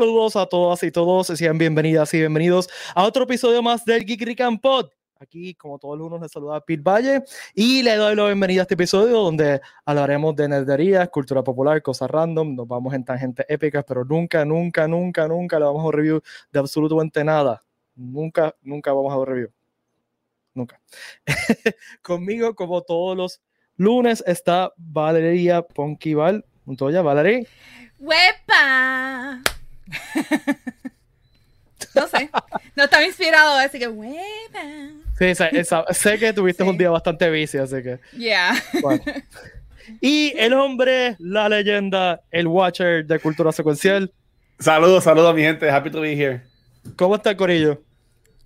Saludos a todas y todos, sean bienvenidas y bienvenidos a otro episodio más del Geek Rican Pod. Aquí, como todos los lunes, les saluda Pete Valle y le doy la bienvenida a este episodio donde hablaremos de nerderías, cultura popular, cosas random, nos vamos en tangentes épicas, pero nunca, nunca, nunca, nunca le vamos a review de absolutamente nada. Nunca, nunca vamos a dar review. Nunca. Conmigo, como todos los lunes, está Valeria Ponquival. Montoya, Valeria. ¡Huepa! no sé, no estaba inspirado, así que ¡huepa! Sí, esa, esa, sé que tuviste Sí. un día bastante bici, así que. Yeah. bueno. Y el hombre, la leyenda, el watcher de cultura secuencial. Saludos, saludos, mi gente. Happy to be here. ¿Cómo está el corillo?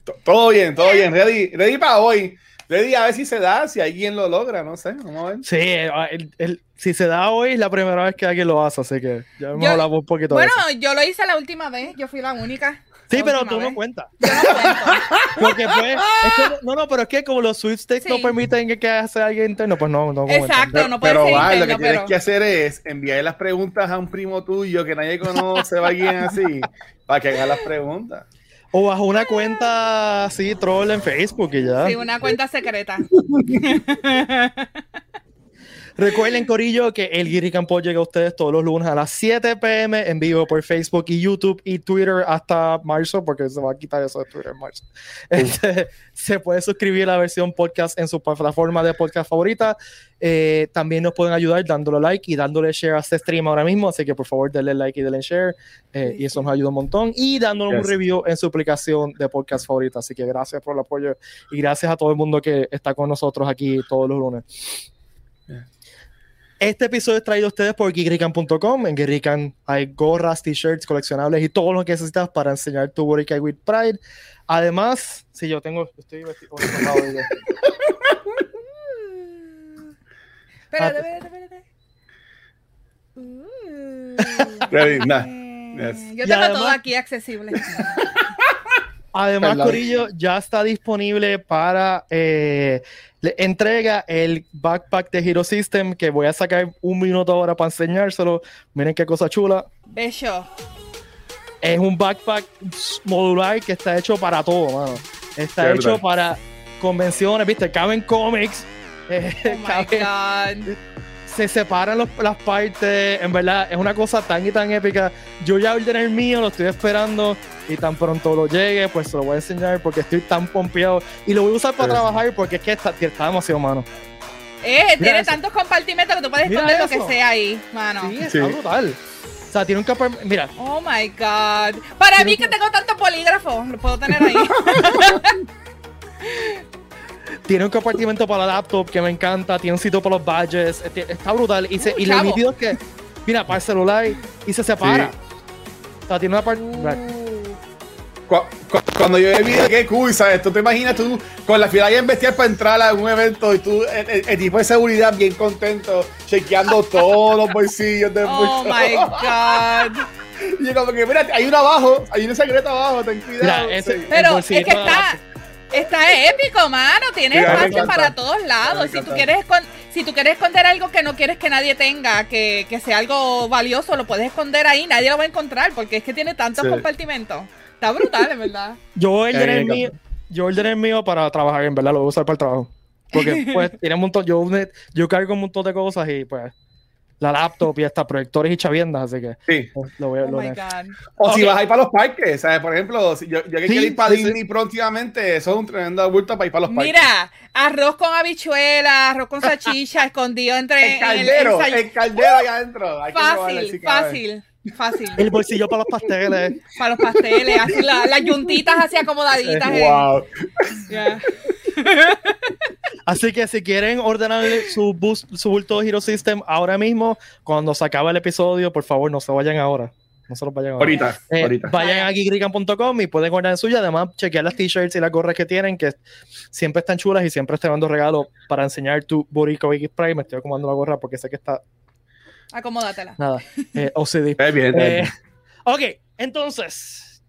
T- Todo bien, todo bien. Ready, ready para hoy. Ready a ver si se da, si alguien lo logra, no sé. Vamos a ver. Sí, el- el- si se da hoy es la primera vez que alguien lo hace, así que ya hemos Yo- hablado un poquito Bueno, de eso. yo lo hice la última vez, yo fui la única. Sí, la pero tú no vez. cuentas. Yo no cuento. Porque pues, es que, no, no, pero es que como los sweepstakes no Sí. permiten que, que sea alguien interno, pues no, no. Exacto, Pero, no puede pero ser va, lo interno, que tienes pero... que hacer es enviar las preguntas a un primo tuyo que nadie conoce o alguien así, para que haga las preguntas. O bajo una cuenta así, troll en Facebook y ya. Sí, una cuenta secreta. Recuerden, Corillo, que el Guiri Campo llega a ustedes todos los lunes a las 7 pm en vivo por Facebook y YouTube y Twitter hasta marzo, porque se va a quitar eso de Twitter en marzo. Este, se puede suscribir a la versión podcast en su plataforma de podcast favorita. Eh, también nos pueden ayudar dándole like y dándole share a este stream ahora mismo, así que por favor denle like y denle share, eh, y eso nos ayuda un montón. Y dándonos un review en su aplicación de podcast favorita. Así que gracias por el apoyo y gracias a todo el mundo que está con nosotros aquí todos los lunes. Este episodio es traído a ustedes por geekrican.com. En Geekrican hay gorras, t-shirts, coleccionables y todo lo que necesitas para enseñar tu Borikai with Pride. Además, si yo tengo. Estoy vestido. Espérate, Ah, espérate, espérate. Uh. Ready, nah. Eh, Yes. Yo tengo además- todo aquí accesible. Además. Corillo ya está disponible para eh, le- entrega el backpack de Hero System que voy a sacar un minuto ahora para enseñárselo. Miren qué cosa chula. Bello. Es un backpack modular que está hecho para todo, mano. Está hecho para convenciones, ¿viste? Caben cómics. Eh, Oh my God. se separan los- las partes. En verdad, es una cosa tan y tan épica. Yo ya ordené el mío, lo estoy esperando. Y tan pronto lo llegue, pues se lo voy a enseñar porque estoy tan pompeado. Y lo voy a usar para Sí. trabajar porque es que está, está demasiado, mano. Eh, tiene eso. tantos compartimentos que tú puedes Mira esconder lo que sea ahí, mano. Sí, está Sí. brutal. O sea, tiene un capa. Mira, Oh my god. Para mí que tengo tantos polígrafos, lo puedo tener ahí. tiene un compartimento para la laptop que me encanta. Tiene un sitio para los badges. este- Está brutal. Y, se, Uh, y lo nítido es que, mira, para el celular y se separa. O sea, tiene una parte. Cu- cu- Cuando yo vi qué cool, ¿sabes? Tú te imaginas tú con la fila ahí en bestial para entrar a un evento y tú, el, el- el tipo de seguridad bien contento, chequeando todos los bolsillos de Oh my god. Y yo como que, mira, hay uno abajo, hay un secreto abajo, ten cuidado. Mira, ese- Sí. Pero es que está. Está épico, mano. Tiene Sí, a mí me espacio para todos lados. Si tú, quieres si tú quieres esconder algo que no quieres que nadie tenga, que, que sea algo valioso, lo puedes esconder ahí. Nadie lo va a encontrar porque es que tiene tantos Sí. compartimentos. Está brutal, en verdad. Yo ordené el mío, yo ordené el mío para trabajar, en verdad, lo voy a usar para el trabajo. Porque pues tiene un montón, yo, yo cargo un montón de cosas y pues la laptop y hasta proyectores y chaviendas, así que Sí. lo voy a Oh. O si vas a ir para los parques, ¿sabes? Por ejemplo, si yo, yo que Sí, quiero ir para sí, sí. Disney próximamente, eso es un tremendo abulto para ir para los parques. Mira, arroz con habichuela, arroz con salchicha, escondido entre el caldero, en el, el, caldero allá adentro. Hay que probarlo, Fácil, fácil, fácil. El bolsillo para los pasteles. Para los pasteles, así la- las yuntitas así acomodaditas. eh. Así que si quieren ordenar su, bus, su bulto de Hero System ahora mismo, cuando se acabe el episodio, por favor, no se vayan ahora. No se los vayan ahora. Ahorita, Eh, ahorita. Vayan a geekrican.com y pueden ordenar suya. Además, chequear las t-shirts y las gorras que tienen, que siempre están chulas y siempre están dando regalos para enseñar tu Borico X Prime. Me estoy acomodando la gorra porque sé que está Acomódatela. nada. Eh, OCD. Está bien, está Eh, bien. ok, entonces.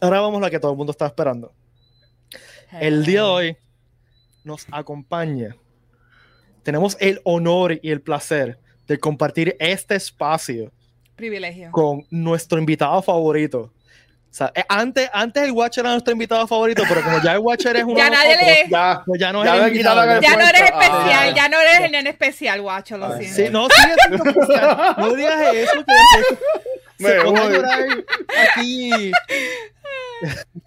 Ahora vamos a la que todo el mundo está esperando. El día de hoy nos acompaña. Tenemos el honor y el placer de compartir este espacio Privilegio. con nuestro invitado favorito. O sea, eh, antes, antes el Watcher era nuestro invitado favorito, pero como ya el Watcher es uno Ya de nadie nosotros, le- Ya, pues ya no Ya es invitado. Ya no eres especial, Ah. ya no eres el nene especial, guacho, lo Ay, siento. Sí, no, sigue siendo especial. No digas eso, que Me se pone a llorar aquí.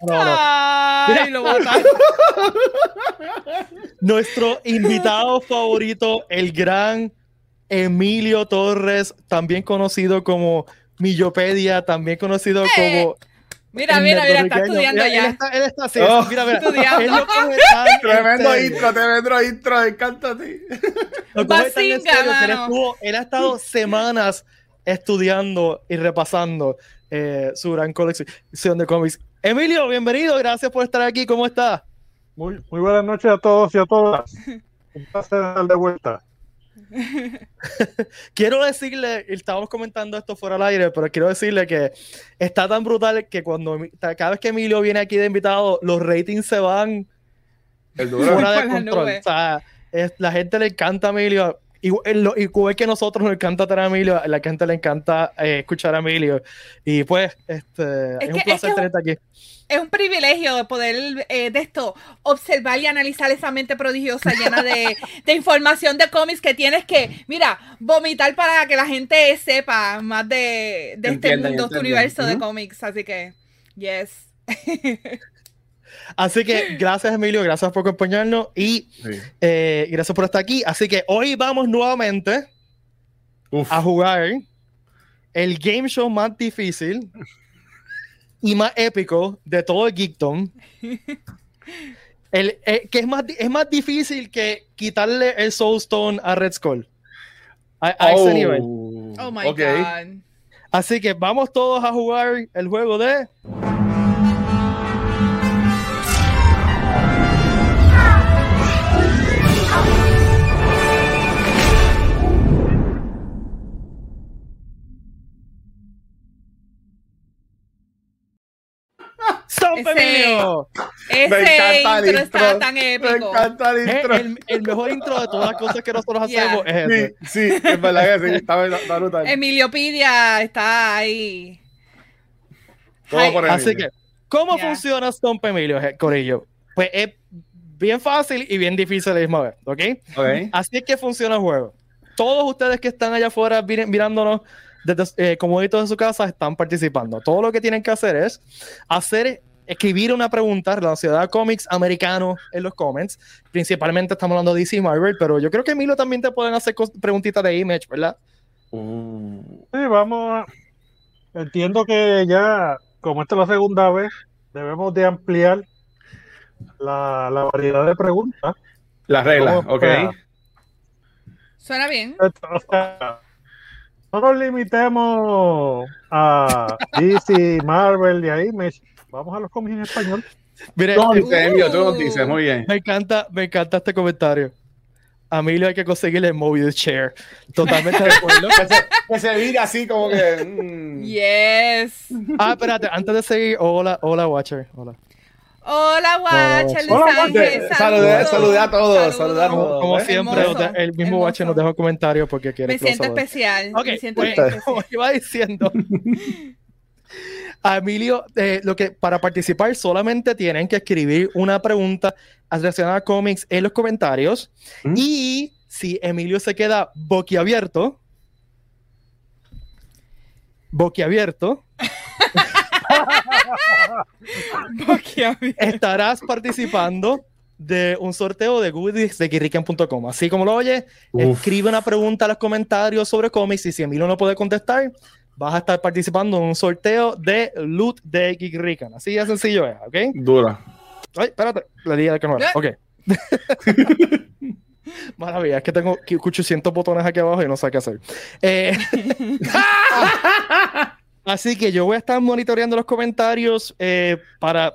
No, no. Ay, Mira. lo botaron. Nuestro invitado favorito, el gran Emilio Torres, también conocido como Millopedia, también conocido Eh, como. Mira, mira, mira, está estudiando Mira, Él ya. está, él está así, Oh. mira, mira. Estudiando. Él Tremendo intro, tremendo intro, encanta a ti. Que él, estuvo- él ha estado semanas estudiando y repasando eh, su gran colección de cómics. Emilio, bienvenido, gracias por estar aquí, ¿cómo estás? Muy, muy buenas noches a todos y a todas. Un placer estar de vuelta. Quiero decirle, y estábamos comentando esto fuera al aire, pero quiero decirle que está tan brutal que cuando cada vez que Emilio viene aquí de invitado, los ratings se van fuera de control. O sea, es- la gente le encanta a Emilio. Igual, lo- igual que nosotros nos encanta tener a Emilio, a la gente le encanta eh, escuchar a Emilio. Y pues, este, es, Es un que- es placer que- tenerte aquí. Es un privilegio de poder eh, de esto observar y analizar esa mente prodigiosa llena de, de información de cómics que tienes que, mira, vomitar para que la gente sepa más de, de este mundo, este universo de Ujú. cómics. Así que, yes. Así que gracias, Emilio, gracias por acompañarnos y Sí. eh, gracias por estar aquí. Así que hoy vamos nuevamente Uf. a jugar el game show más difícil y más épico de todo el Geekdom. El, eh, que es más, es más difícil que quitarle el Soul Stone a Red Skull. A, a ese nivel. Oh my ok. God. Así que vamos todos a jugar el juego de. Emilio! Ese Me encanta el intro está intro. tan Me épico. encanta el intro. el, el mejor intro de todas las cosas que nosotros Yeah. hacemos es ese. Sí, sí, es verdad que sí. Está, está brutal. Emilio Pidia está ahí. Todo por Así que, ¿cómo funciona Stomp Emilio, Corillo? Pues es bien fácil y bien difícil a la misma vez, ¿ok? Ok. Así es que funciona el juego. Todos ustedes que están allá afuera miren- mirándonos desde eh, comoditos de su casa están participando. Todo lo que tienen que hacer es hacer, escribir una pregunta relacionada a cómics americanos en los comments. Principalmente estamos hablando de DC y Marvel, pero yo creo que Emilio también te pueden hacer preguntitas de Image, ¿verdad? Uh, Sí, vamos a... Entiendo que ya, como esta es la segunda vez, debemos de ampliar la, la variedad de preguntas. las reglas, ok. Suena bien. O sea, no nos limitemos a DC, Marvel y a Image. Vamos a los cómics en español. Mire, nos eh, Uh. dices, muy bien. Me encanta, me encanta este comentario. A Emilio hay que conseguirle el Mobius Chair. Totalmente de acuerdo. Que se, que se vira así como que. mm. Yes. Ah, espérate, antes de seguir, hola, hola, Watcher. Hola. Hola, Watcher, Hola. Saludé- saludos. saludé a todos, saludé a todos. como ¿eh? siempre, Hermoso, el mismo hermoso. Watcher nos deja un comentario porque quiere Me siento especial. Me siento pues, especial. como iba diciendo, a Emilio, eh, lo que para participar solamente tienen que escribir una pregunta relacionada a cómics en los comentarios ¿Mm? y si Emilio se queda boquiabierto, boquiabierto, estarás participando de un sorteo de goodies de Kirrican.com. Así como lo oyes, Uf. escribe una pregunta en los comentarios sobre cómics y si Emilio no puede contestar, vas a estar participando en un sorteo de loot de Geek Rican. Así de sencillo es, ¿ok? Dura. Ay, espérate, le di al que no era. Ok. Maravilla, es que tengo que- 800 botones aquí abajo y no sé qué hacer. Eh, así que yo voy a estar monitoreando los comentarios eh, para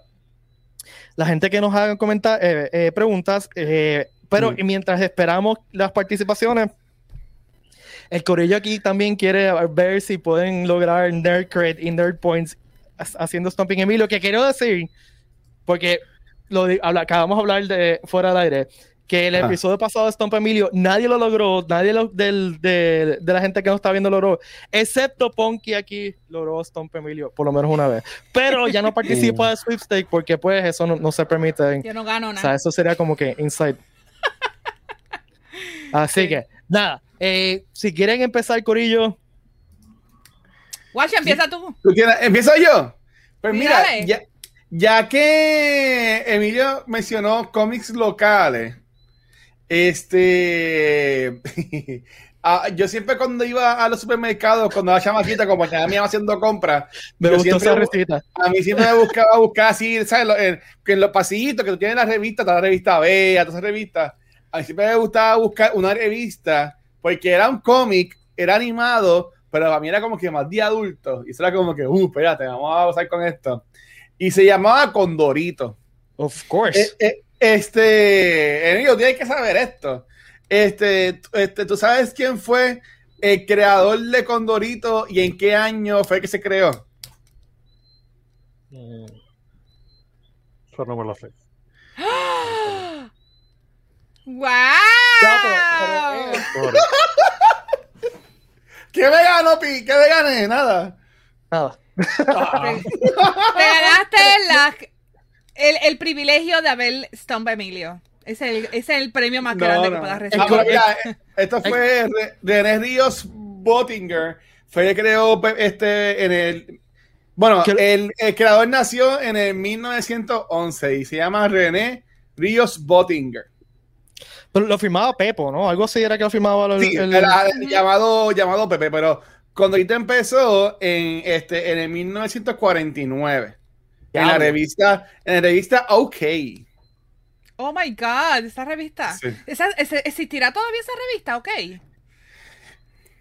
la gente que nos haga comentar, eh, eh, preguntas. eh, pero Mm. mientras esperamos las participaciones, el Corillo aquí también quiere ver si pueden lograr Nerd Cred y Nerd Points ha- haciendo Stomping Emilio. Que quiero decir, porque lo habla- acabamos de hablar de fuera del aire, que el Ajá. episodio pasado de Stomp Emilio, nadie lo logró, nadie lo- del- de, de la gente que nos está viendo logró, excepto Ponky aquí logró Stomp Emilio, por lo menos una vez. Pero ya no participa de Sweepstake porque pues eso no, no se permite. en- Yo no gano o sea, nada. eso sería como que inside. Así Sí. que, nada, eh, si quieren empezar, Corillo, Watch, empieza tú. ¿Tú tienes- ¿Empiezo yo? Pues Sí, mira, ya, ya que Emilio mencionó cómics locales, este. ah, yo siempre cuando iba a los supermercados, cuando era chamaquita, como ya me iba haciendo compras, me Yo gustó esa siempre- receta. a mí siempre me buscaba buscar así, ¿sabes? En, que en los pasillitos que tú tienes la revista, toda la revista Bea, todas esas revistas. A mí siempre me gustaba buscar una revista porque era un cómic, era animado, pero para mí era como que más de adulto. Y eso era como que, uh, espérate, vamos a pasar con esto. Y se llamaba Condorito. Of course. Eh, eh, este, Emilio, tienes que saber esto. Este, este, ¿tú sabes quién fue el creador de Condorito y en qué año fue que se creó? Mm. Eso no me lo sé. ¡Wow! Pero- pero, Sorry. ¿Qué me ganó, Pi? ¿Qué me gané? Nada. Nada. Te ganaste la- el, el privilegio de haber Stomp Emilio. Ese es el, es el premio más No, grande no. que puedas Ah, recibir. pero mira, esto fue Re- René Ríos Bottinger. Fue el que creó pe- este en el. Bueno, ¿Qué- el, el creador nació en el 1911 y se llama René Ríos Bottinger. Pero lo firmaba Pepo, ¿no? Algo así era que lo firmaba el, Sí, el- era llamado, llamado Pepe, pero Condorito empezó en, este, en el 1949. En la revista, en la revista OK. Oh my God, esa revista. Sí. Esa- ese- ¿Existirá todavía esa revista? Ok.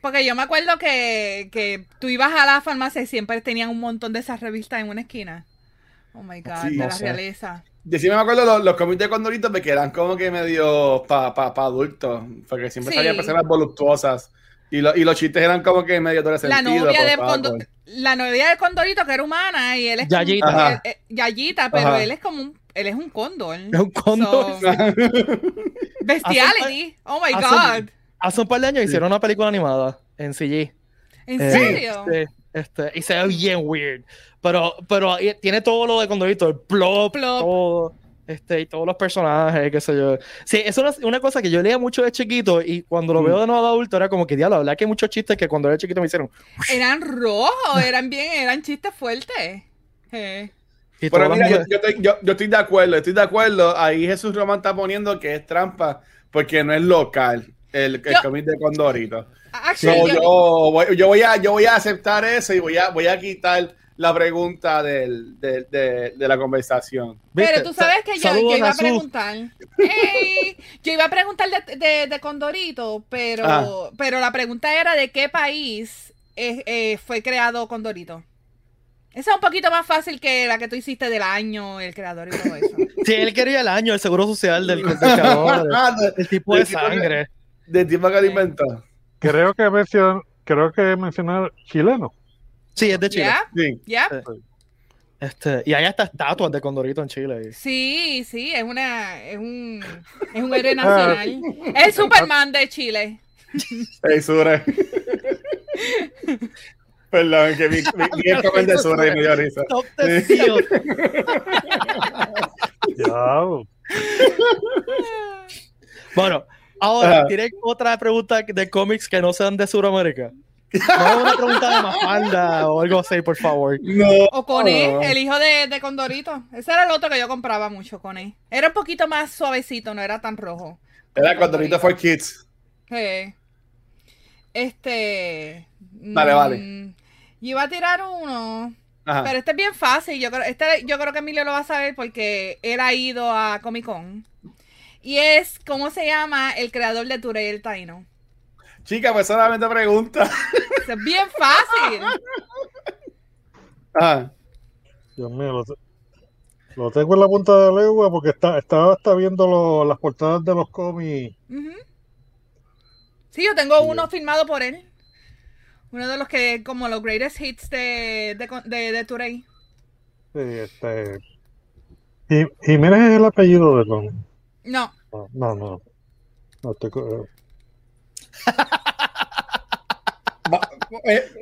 Porque yo me acuerdo que, que tú ibas a la farmacia y siempre tenían un montón de esas revistas en una esquina. Oh my God, Sí, de no la sé. realeza. Yo sí me acuerdo los, los cómics de Condorito porque eran como que medio para pa, pa adultos, porque siempre Sí. salían personas voluptuosas y, lo- y los chistes eran como que medio La sentido. novia, pero de Condo- la novia de Condorito, que era humana, y él es Yayita. como- Ajá. eh, Yayita, pero Ajá. él es como un, él es un cóndor. Es un cóndor. So, bestiality. Oh my Hace- God. Hace un par de años hicieron una película animada en CG. ¿En Eh, serio? Este, este, y se ve bien weird. Pero, pero tiene todo lo de Condorito, el plop, Plop. todo. Este, y todos los personajes, qué sé yo. Sí, eso es una, una cosa que yo leía mucho de chiquito y cuando lo Mm. veo de nuevo de adulto era como que, diablo, la verdad que hay muchos chistes que cuando era chiquito me hicieron. Eran rojos, eran bien, eran chistes fuertes. Eh. Y Pero mira, yo, yo estoy, yo- yo estoy de acuerdo, estoy de acuerdo. Ahí Jesús Román está poniendo que es trampa porque no es local el, el cómic de Condorito. Actually, So, yo- yo, voy, yo, voy a, yo voy a aceptar eso y voy a, voy a quitar la pregunta del, del- de, de la conversación. Pero tú sabes que yo, iba a preguntar. Yo iba a preguntar de, de, de Condorito, pero, Ah. pero la pregunta era de qué país eh, eh, fue creado Condorito. Esa es un poquito más fácil que la que tú hiciste del año, el creador y todo eso. Sí, él quería el año, el seguro social del, creador, el, el tipo de Del tipo que- sangre. Del tipo que inventó. Creo que mencionó, creo que mencionar chileno. Sí, es de Chile. ¿Ya? Sí. Este, y hay hasta estatuas de Condorito en Chile. Sí, sí, es una, es un, es un héroe nacional. Es el Superman de Chile. Hey, Sure. Perdón, que vi el comentario de Sure y me dio risa. Ya, Bueno, ahora. ¿tienen otra pregunta de cómics que no sean de Sudamérica? No una pregunta de Mafalda o algo así, por favor. No. O Coné, Oh. el hijo de, de Condorito. Ese era el otro que yo compraba mucho, Coné. Era un poquito más suavecito, no era tan rojo. Era Condorito for Kids. Sí. Este. Vale, mm, vale. Yo iba a tirar uno. Ajá. Pero este es bien fácil. Yo creo, este, yo creo que Emilio lo va a saber porque él ha ido a Comic Con. Y es, ¿cómo se llama el creador de Turey el Taino? Chica, pues solamente pregunta. Eso es bien fácil. Ajá. Dios mío, lo, te- lo tengo en la punta de la lengua porque está, estaba hasta viendo lo- las portadas de los cómics. Ujú. Sí, yo tengo uno firmado por él. Uno de los que, como los greatest hits de, de, de, de Turey. Sí, este, Ji- Jiménez es el apellido de Con. No. No, no, no. No estoy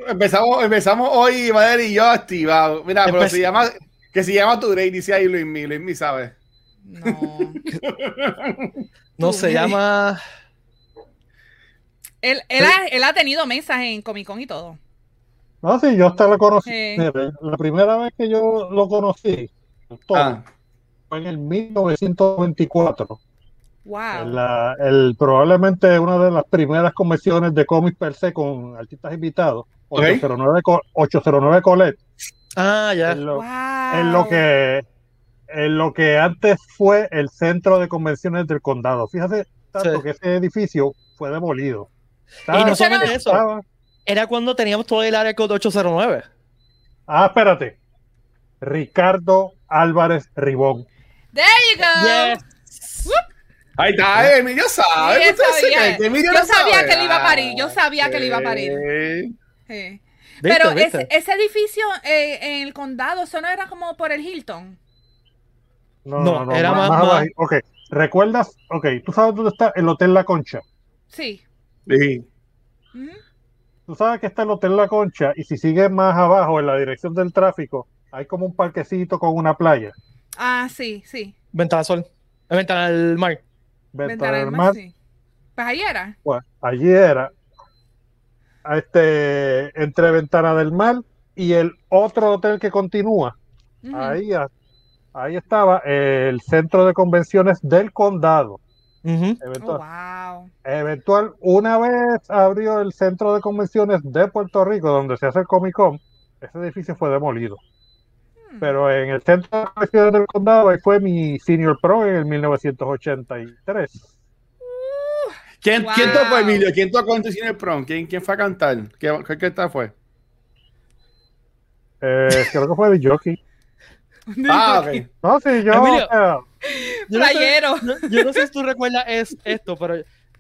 empezamos, empezamos hoy, Madre y yo activados. Mira, pero se llama, que se llama tu rey, dice ahí Luis Mi, Luis Mi sabe. No. No, se llama. él, él, ha, él ha tenido mesas en Comic Con y todo. No, sí, yo hasta lo conocí. Sí. Mire, la primera vez que yo lo conocí, todo, Ah, fue en el 1924. Wow. La- el, probablemente una de las primeras convenciones de cómics per se con artistas invitados. Ok. 809, Co- 809 Colette. Ah, ya. En lo, wow. en lo que en lo que antes fue el centro de convenciones del condado. Fíjate tanto Sí. que ese edificio fue demolido. Y no solamente eso, estaba- era cuando teníamos todo el área code 809. ah, espérate. Ricardo Álvarez Ribón. There you go. Yes. Ahí está, Emilio sabe. Sí, él ¿Usted se sabía. que Emilio Yo no sabía sabe? que él iba a parir, Ah, yo sabía que él iba a parir. sí. Sí. ¿Viste, Pero viste? Ese, ese edificio eh, en el condado, eso no era como por el Hilton. No, No, no, no, era más, más- más. Ok, ¿recuerdas? Ok, ¿tú sabes dónde está el Hotel La Concha? Sí. Sí. Tú sabes que está el Hotel La Concha y si sigues más abajo en la dirección del tráfico, hay como un parquecito con una playa. Ah, sí, sí. Ventana al sol. Eh, Ventana al mar. Ventana Mar. Sí. Pues ahí era. Bueno, allí era este, entre Ventana del Mar y el otro hotel que continúa. Ahí, ahí estaba el centro de convenciones del condado. Oh, Eventual, wow. eventual, una vez abrió el centro de convenciones de Puerto Rico, donde se hace el Comic Con, ese edificio fue demolido. Pero en el centro de convenciones del condado, ahí fue mi senior pro en el 1983. ¿Quién, Wow. ¿Quién tocó, Emilio? ¿Quién tocó en tu cine prom? ¿Quién, ¿Quién fue a cantar? ¿Qué, qué, qué tal fue? Eh, creo que fue de jockey. Ah, ok. No, sí, yo. Emilio. Yo no sé- Playero. no- yo no sé si tú recuerdas es, esto, pero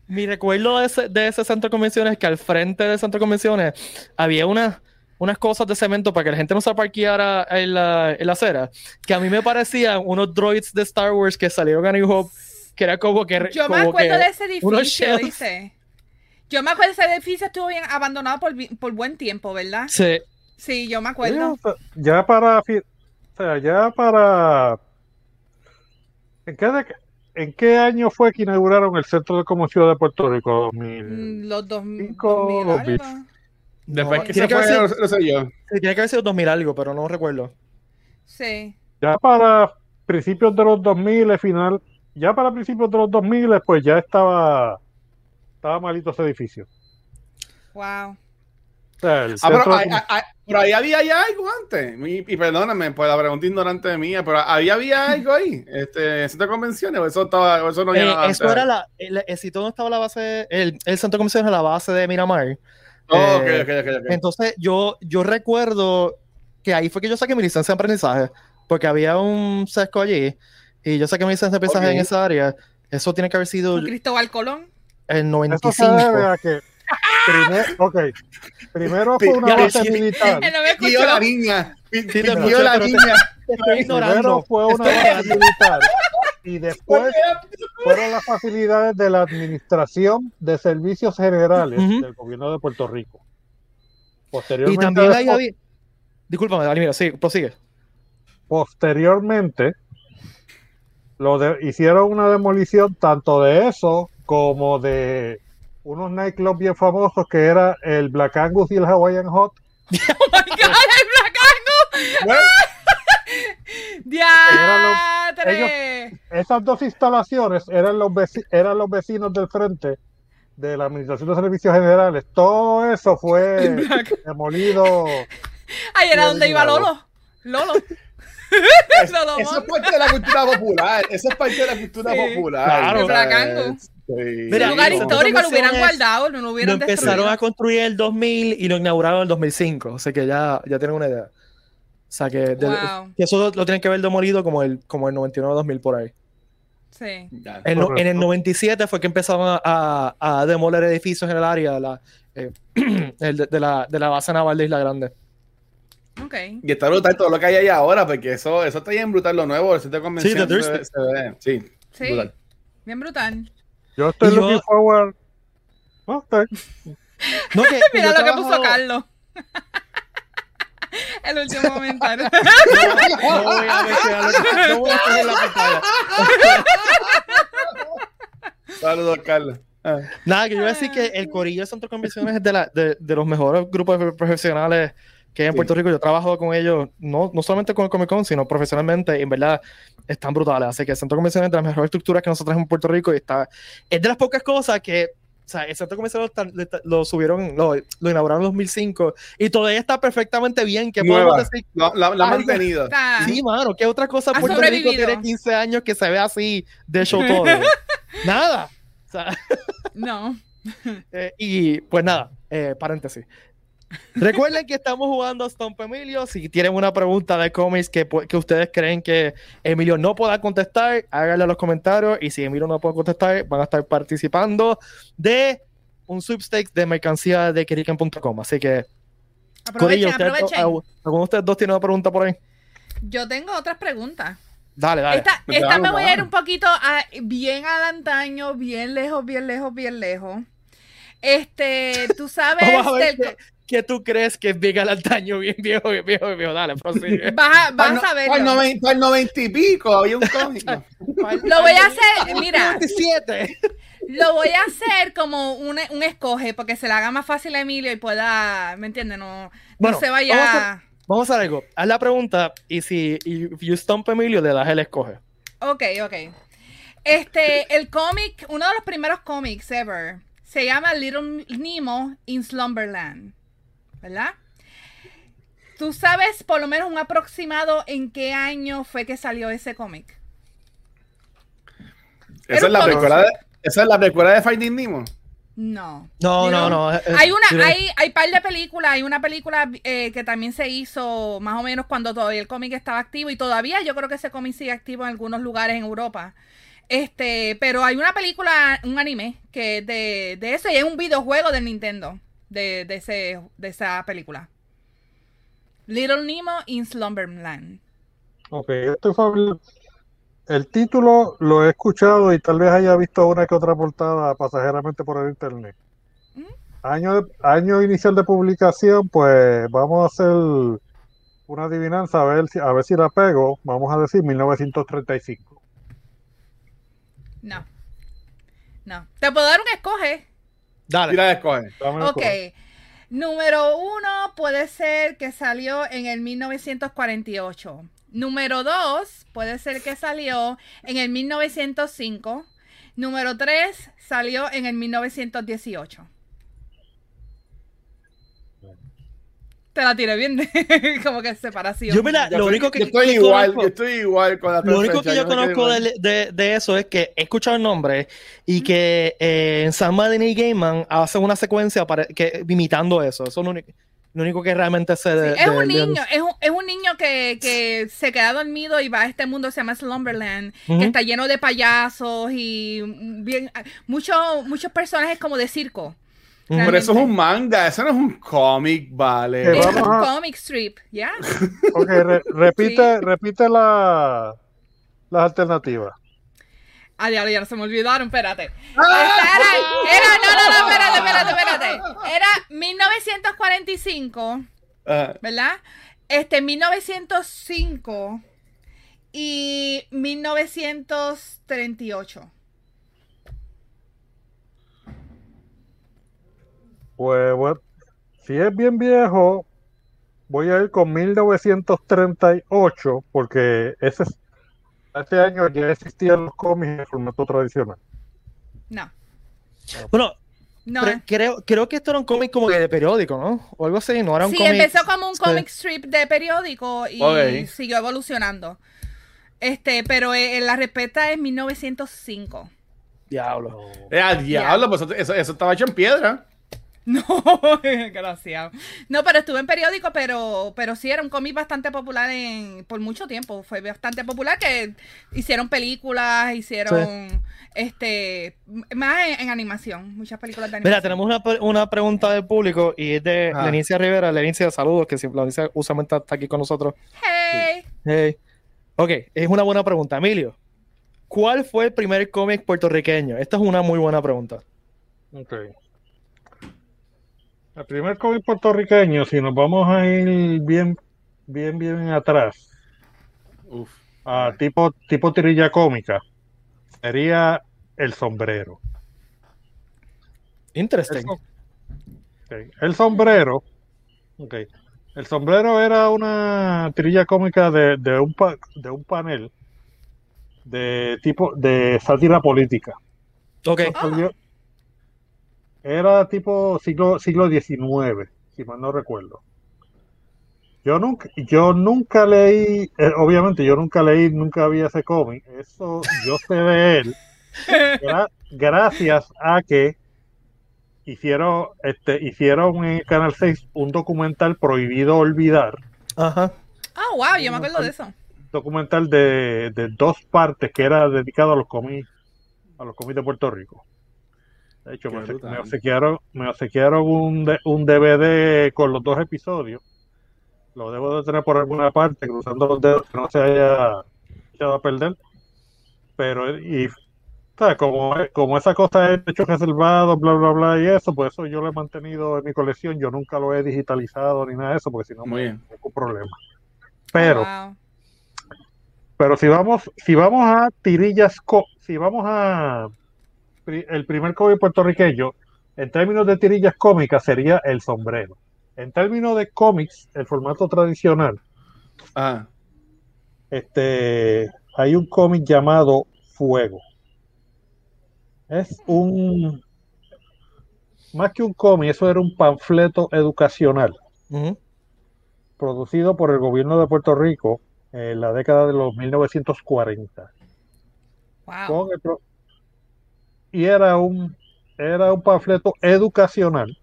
mi recuerdo de ese, de ese centro de convenciones es que al frente del centro de convenciones había unas unas cosas de cemento para que la gente no se parqueara en la, en la acera, que a mí me parecían unos droids de Star Wars que salieron a New Hope, que era como que... Yo como me acuerdo de ese edificio, dice. Yo me acuerdo de ese edificio, estuvo bien abandonado por, por buen tiempo, ¿verdad? Sí. Sí, yo me acuerdo. Ya, para... O ya para... ¿En qué, ¿En qué año fue que inauguraron el Centro de Convención de Puerto Rico? ¿2005? Mm, los Los 2000 Después No, que tiene se que fue, haber no, no sé yo. tiene que haber sido 2000 algo, pero no recuerdo. Sí. Ya para principios de los 2000, final. Ya para principios de los 2000, pues ya estaba. Estaba malito ese edificio. Wow. O sea, Ah, pero, de hay- pero ahí había ya algo antes. Y, y perdóname por la pregunta ignorante mía, pero ahí había algo ahí. Este, centro de convenciones, o eso, estaba, o eso no había Eh, nada eso antes? era la... El, el sitio donde estaba la base... El, el centro de convenciones era la base de Miramar. Oh, ok, eh, ok, ok, ok. Entonces, yo, yo recuerdo que ahí fue que yo saqué mi licencia de aprendizaje, porque había un sesco allí, y yo saqué mi licencia de aprendizaje en esa área. Eso tiene que haber sido Cristóbal Colón. el Eso 95. se debe a que. Primer, ok. Primero fue una base sí. militar. Pidió la niña. Sí, te pidió escuché, la niña. Primero fue una base militar. Y después fueron las facilidades de la Administración de Servicios Generales del Gobierno de Puerto Rico. Y Posteriormente, también ahí después- había... Discúlpame, Dani, mira, sí, prosigue. posteriormente lo de- hicieron una demolición tanto de eso como de unos nightclubs bien famosos que era el Black Angus y el Hawaiian Hot. ¡Oh, my God! ¡El Black Bueno, ¡Diatre! Esas dos instalaciones eran los, veci- eran los vecinos del frente de la Administración de Servicios Generales. Todo eso fue demolido. Ahí era donde iba. Lolo. Lolo. es- eso es parte de la cultura popular. Eso es parte de la cultura Sí. popular. Claro. O sea, El Black Angus. sí. Mira, un lugar histórico lo hubieran guardado, no lo Lo hubieran empezaron destruido. a construir en el 2000 y lo inauguraron en el 2005. O sea que ya, ya tienen una idea. O sea que, del- Wow. que eso lo tienen que ver demolido como el, como el 99-2000 por ahí. Sí. En, en el 97 fue que empezaron a, a- a demoler edificios en el área la, eh, el de, de la, de la base naval de Isla Grande. Ok. Y está brutal todo lo que hay ahí ahora, porque eso, eso está bien brutal lo nuevo. De Sí, convención The se, se ve. Sí, Sí. brutal. Bien brutal. Yo estoy yo- looking forward. No, está- No, que Mira lo que trabajo- puso Carlos. El último comentario. No voy a mencionar lo que- no voy a coger la pantalla. Saludos, Carlos. Ah. Nada, que yo iba a decir que el Corillo de Centro Convenciones es de, la, de, de los mejores grupos profesionales que hay en Sí. Puerto Rico. Yo trabajo con ellos, no, no solamente con el Comic Con, sino profesionalmente, y en verdad están brutales. Así que el Centro Convenciones es de las mejores estructuras que nosotros en Puerto Rico y está, es de las pocas cosas que, o sea, el Centro Convenciones lo, lo- subieron, lo, lo inauguraron en 2005 y todavía está perfectamente bien. ¿Qué podemos decir? La, la, mantenido. Sí, mano, ¿qué otra cosa Ha Puerto Rico tiene 15 años que se ve así de show todo? Nada. O sea, No. eh, y pues nada, eh, paréntesis. Recuerden que estamos jugando Stomp Emilio. Si tienen una pregunta de cómics que, que ustedes creen que Emilio no pueda contestar, háganle en los comentarios. Y si Emilio no puede contestar, van a estar participando de un sweepstakes de mercancía de Kiriken.com. Así que, Corillo, aprovechen. ¿alguno de ustedes dos tiene una pregunta por ahí? Yo tengo otras preguntas. Dale, dale. Esta, Pues esta me voy a ir un poquito a- bien al antaño, bien lejos, bien lejos, bien lejos. Este, tú sabes Vamos a ver del- qué, tú crees que es bien al antaño, bien viejo, bien viejo, bien viejo. Dale, prosigue. vas a, vas a noven- para el noventa y pico había un cómic. Lo voy a hacer, mira, 27. lo voy a hacer como un, un escoge, porque se le haga más fácil a Emilio y pueda, ¿me entiendes? No, no se vamos vaya. a- Vamos a hacer algo. Haz la pregunta y si if you stump Emilio, le das el escoge. Ok, ok. Este, el cómic, uno de los primeros cómics ever, se llama Little Nemo in Slumberland. ¿Verdad? ¿Tú sabes por lo menos un aproximado en qué año fue que salió ese cómic? Esa es la precuela de, esa es la precuela de Finding Nemo. No. No, no, no. Hay una, Little- hay, hay par de películas, hay una película eh, que también se hizo más o menos cuando todavía el cómic estaba activo y todavía yo creo que ese cómic sigue activo en algunos lugares en Europa. Este, pero hay una película, un anime que es de, de eso y es un videojuego de Nintendo de, de, ese, de esa película. Little Nemo in Slumberland. Ok, familiar. El título lo he escuchado y tal vez haya visto una que otra portada pasajeramente por el internet. ¿Mm? Año, de- año inicial de publicación, pues vamos a hacer una adivinanza a ver si, a ver si la pego. Vamos a decir 1935. No. No. Te puedo dar un escoge. Dale. Tira de el Ok. Número uno puede ser que salió en el 1948. Número dos puede ser que salió en el 1905. Número tres salió en el 1918. Te la tiré bien, como que separación. Yo, mira, lo estoy- único que, yo estoy que igual, conozco- yo estoy igual con la Lo único que yo conozco de, de- de eso es que he escuchado el nombre y que eh, en San Madden y Game Man hacen una secuencia para, que, imitando eso. Eso es lo único, lo único que realmente sé de. Sí, es de- un niño, es un, es un niño que, que se queda dormido y va a este mundo, se llama Slumberland, que está lleno de payasos y bien, muchos muchos personajes como de circo. Pero eso es realmente. un manga, eso no es un cómic, vale. Es un a- comic strip, ¿ya? Ok, re- repite, Sí. repite la, las alternativas. Ah, diablo, ya se me olvidaron, espérate. ¡Ah! Esta era, era, no, no, no, espérate, espérate, espérate. Era 1945, Ajá. ¿verdad? Este, 1905 y 1938. Pues bueno, si es bien viejo, voy a ir con 1938, porque ese, ese año ya existían los cómics en formato tradicional. No, Bueno, no. creo, creo que esto era un cómic como que de periódico, ¿no? O algo así, no era un Sí, cómic. empezó como un comic strip de periódico y siguió evolucionando. Este, pero eh, la respuesta es 1905. Diablo. Eh, a diablo, pues eso, eso- eso estaba hecho en piedra. No, gracias. No, pero estuve en periódico, pero, pero sí era un cómic bastante popular en, por mucho tiempo. Fue bastante popular que hicieron películas, hicieron este más en, en animación, muchas películas de animación. Mira, tenemos una, una pregunta del público y es de Ah. Lenicia Rivera. Lenicia, saludos, que siempre Lenicia usualmente está aquí con nosotros. Hey. Hey. Ok, es una buena pregunta. Emilio, ¿cuál fue el primer cómic puertorriqueño? Esta es una muy buena pregunta. Ok. El primer cómic puertorriqueño, si nos vamos a ir bien, bien, bien atrás, Uf. a tipo, tipo tirilla cómica, sería El Sombrero. El, Interesting. som- ok, El Sombrero, ok. El Sombrero era una tirilla cómica de, de un, pa- de un panel de tipo de sátira política. Ok. Salió- Era tipo siglo, siglo XIX, si mal no recuerdo. Yo nunca, yo nunca leí, eh, obviamente yo nunca leí, nunca vi ese cómic. Eso yo sé de él gra- gracias a que hicieron, este, hicieron en Canal 6 un documental prohibido olvidar, Ajá. Ah, wow, yo me acuerdo de eso. documental de, de dos partes que era dedicado a los cómics, a los cómics de Puerto Rico. De hecho, Qué me, brutal. obsequiaron, me obsequiaron un, de- un DVD con los dos episodios. Lo debo de tener por alguna parte, cruzando los dedos, que no se haya echado a perder. Pero, y, ¿sabes? Como, como esa cosa es de hecho reservado, bla, bla, bla, y eso, pues eso yo lo he mantenido en mi colección. Yo nunca lo he digitalizado ni nada de eso, porque si no, Muy me un problema. Pero, Oh, wow. pero si vamos, si vamos a tirillas, co- si vamos a el primer cómic puertorriqueño, en términos de tirillas cómicas sería El Sombrero. En términos de cómics, el formato tradicional, Ajá. este, hay un cómic llamado Fuego. Es un, más que un cómic, eso era un panfleto educacional producido por el gobierno de Puerto Rico en la década de los 1940. Wow. con el pro- y era un era un panfleto educacional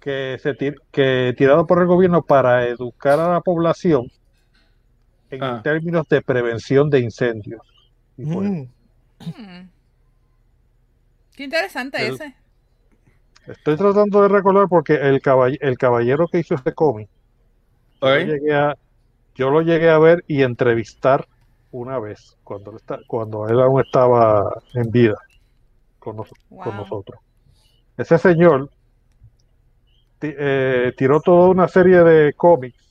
que se tir- que tirado por el gobierno para educar a la población en Ah. términos de prevención de incendios. Y pues, Mm. Hmm. Qué interesante El- ese. estoy tratando de recordar porque el caball- el caballero que hizo este cómic, yo, Ok. lo llegué a, yo lo llegué a ver y entrevistar una vez cuando él, está- cuando él aún estaba en vida con, nos- con Wow. nosotros. Ese señor eh, tiró toda una serie de cómics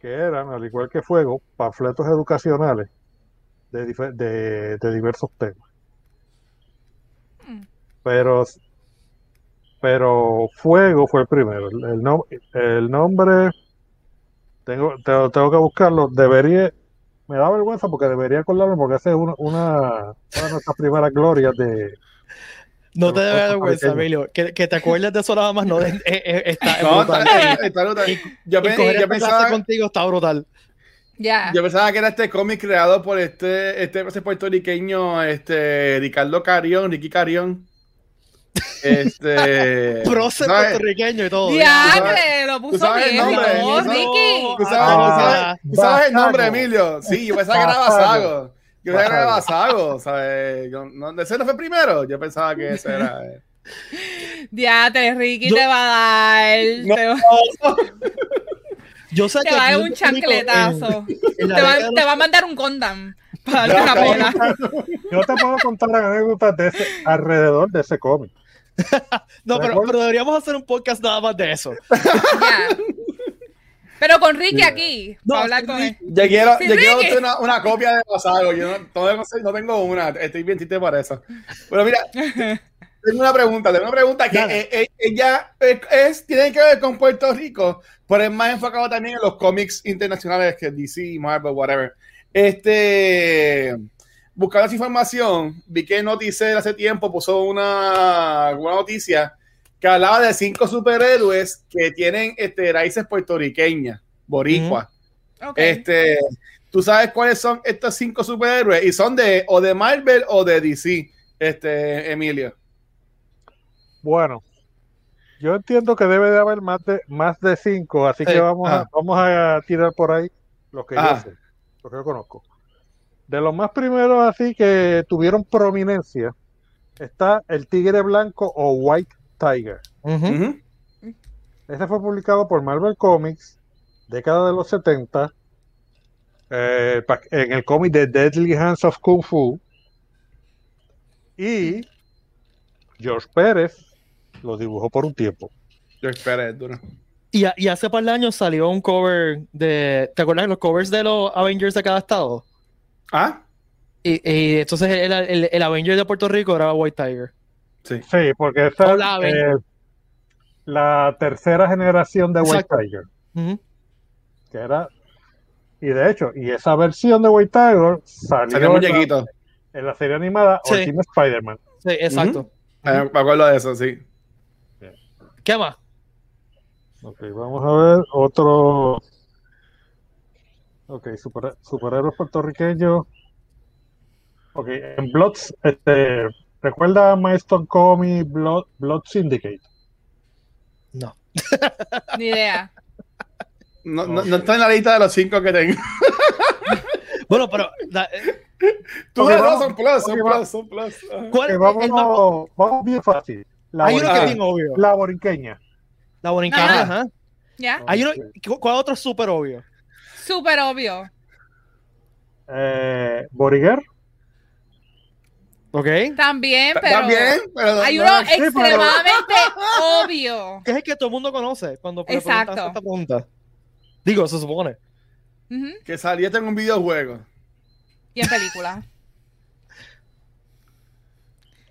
que eran, al igual que Fuego, panfletos educacionales de, de- de diversos temas. Hmm. Pero, pero Fuego fue el primero. El, el nom- el nombre, tengo, tengo, tengo que buscarlo. Debería, me da vergüenza porque debería acordarme porque esa es una, una, una de nuestras primeras glorias de, No te debe vergüenza. Emilio. Que, que te acuerdes de eso nada más no es- es- es- está No, brutal. está, está brutal. Y- Yo, Y pe- coger yo esta clase pensaba, contigo está brutal. Ya. yo pensaba que era este cómic creado por este, este ese puertorriqueño, este Ricardo Carión, Ricky Carión. Este. Proce puertorriqueño y todo. Diantre, lo puso sabes el bien y nombre, Ricky. ¿Tú sabes, tú sabes- tú sabes el nombre. Emilio? Sí, yo pensaba que era Basago. Yo pensaba que era Basago. ¿sabes? No, ¿Ese no fue primero? Yo pensaba que ese era. eh. Ricky Yo- te va a dar. No. Te, va, Yo sé te que va a dar un chancletazo. en- en la Te va, te a mandar un condam para darte una pela. Yo te puedo contar anécdotas de ese, alrededor de ese cómic. No, pero, deberíamos hacer un podcast nada más de eso. Pero con Ricky aquí, No, para hablar con él. Yo quiero, yo quiero una, una copia de Basago. Yo no, todavía no, sé- no tengo una. Estoy bien triste por eso. Pero mira, tengo una pregunta. Tengo una pregunta que eh, eh, ella es, es- tiene que ver con Puerto Rico, pero es más enfocado también en los cómics internacionales que DC, Marvel, whatever. Este. Buscando esa información, vi que Noticel hace tiempo puso una, una noticia que hablaba de cinco superhéroes que tienen este, raíces puertorriqueñas, boricuas. Este, ¿tú sabes cuáles son estos cinco superhéroes? Y son de o de Marvel o de DC, este, Emilio. Bueno, yo entiendo que debe de haber más de más de cinco, así Sí, que vamos a, vamos a tirar por ahí lo que Ajá. yo sé, lo que yo conozco. De los más primeros así que tuvieron prominencia está el Tigre Blanco o White Tiger. Ujú. Ese fue publicado por Marvel Comics, década de los 70, eh, en el cómic de Deadly Hands of Kung Fu, Y George Pérez lo dibujó por un tiempo. Yo esperé, duro. Y hace par de años salió un cover de. ¿Te acuerdas de los covers de los Avengers de cada estado? ¿Ah? Y, y entonces el, el, el Avenger de Puerto Rico era White Tiger. Sí. Sí, porque esa es eh, la tercera generación de White. Tiger. Que era. Y de hecho, y esa versión de White Tiger salió Salió en la, muñequito. en la serie animada Sí. Ultimate Spider-Man. Sí, exacto. Eh, Me acuerdo de eso, sí. ¿Qué más? Ok, vamos a ver otro. Ok, super, superhéroes puertorriqueños. Ok, en Bloods, este, ¿recuerda Milestone Comic Blood, Blood Syndicate? No. Ni idea. No, no, no está en la lista de los cinco que tengo. Bueno, pero. la- eh, Tú Ok, no, vamos. son plus, son Ok, va. plus, son plus. ¿Cuál Ok, es vamos, el más- vamos bien fácil. La, Hay uno que es bien obvio. La borinqueña. La borincana, Ajá. ¿Ya? Hay uno, ¿cu- ¿Cuál otro es súper obvio? Súper obvio. Eh, Boriguer. ¿Ok? También, pero. También, pero Hay no- uno sí, pero- extremadamente obvio. Que es el que todo el mundo conoce cuando Exacto. preguntan esta pregunta. Digo, se supone. Que salió en un videojuego. Y en película.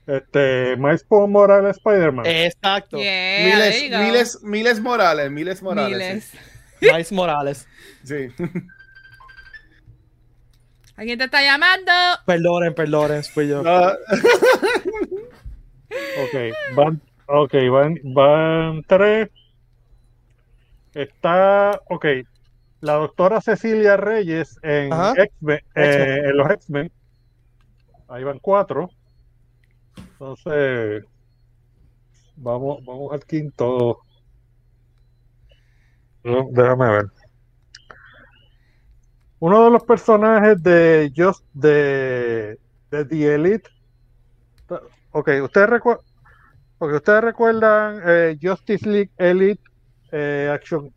Este, Miles Morales Spider-Man. Exacto. Yeah, Miles. Miles, Miles Morales, Miles Morales. Miles. Miles Morales. Sí. ¿Alguien te está llamando? Perdonen, perdonen, fui yo. No, Ok, van, okay, van, van tres. Está, ok, la doctora Cecilia Reyes en, Ajá. X-Men, eh, en los X-Men. Ahí van cuatro. Entonces, vamos, vamos al quinto. No, déjame ver. Uno de los personajes de Just de, de The Elite. Ok, ustedes recuerdan. ustedes recuerdan eh, Justice League Elite eh, Action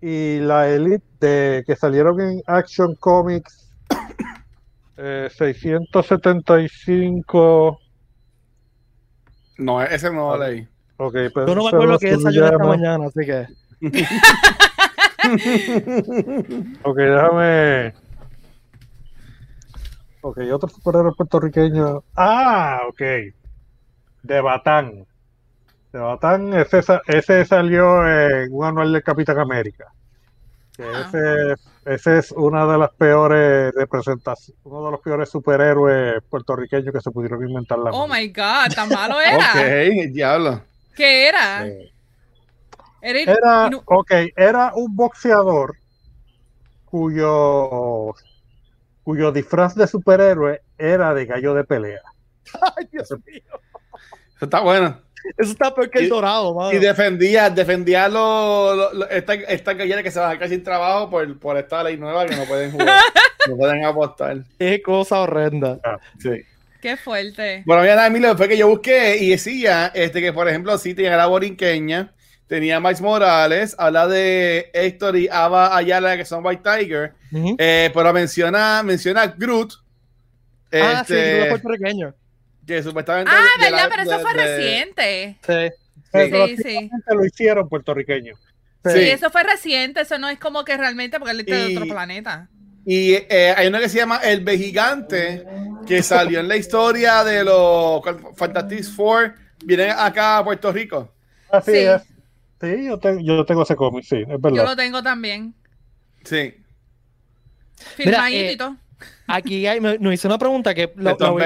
y la Elite de que salieron en Action Comics eh, 675. no, ese no lo leí. Ok, pero Yo no me acuerdo que se desayuné esta mañana, así que. Ok, déjame. Ok, otro superhéroe puertorriqueño. Ah, ok. De Batán. De Batán, ese, ese salió en un anual del Capitán América. Que Ah. ese, ese es una de las peores representaciones, uno de los peores superhéroes puertorriqueños que se pudieron inventar la Oh my god, tan malo era. Ok, diablo. ¿Qué era? Eh, Era, ok, era un boxeador cuyo, cuyo disfraz de superhéroe era de gallo de pelea. Ay, Dios mío. Eso está bueno. Eso está peor que el Y- dorado, mano. Y defendía, defendía lo, lo- lo- esta, esta gallera que se va a sacar sin trabajo por, por esta ley nueva que no pueden jugar, no pueden apostar. Qué cosa horrenda. Sí. Qué fuerte. Bueno, mira, Emilio, fue que yo busqué y decía este, que, por ejemplo, sí tenía la borinqueña, tenía Miles Morales, habla de Héctor y Ava Ayala, que son White Tiger, eh, pero menciona, menciona Groot, Ah, sí, este, tú eres puertorriqueño. que supuestamente. Ah, de ¿verdad? la- Pero eso de- fue de- reciente. Sí. Pero Sí, sí. lo hicieron puertorriqueños. Sí. Sí, eso fue reciente. Eso no es como que realmente porque él es de otro planeta. Y eh, hay uno que se llama El Gigante, que salió en la historia de los Fantastic Four, vienen acá a Puerto Rico. Así Sí. es. Sí, yo, te- yo tengo ese cómic, sí, es Yo verdad. lo tengo también. Sí. Filmadito eh. Aquí hay, me, nos hizo una pregunta que De lo, lo voy,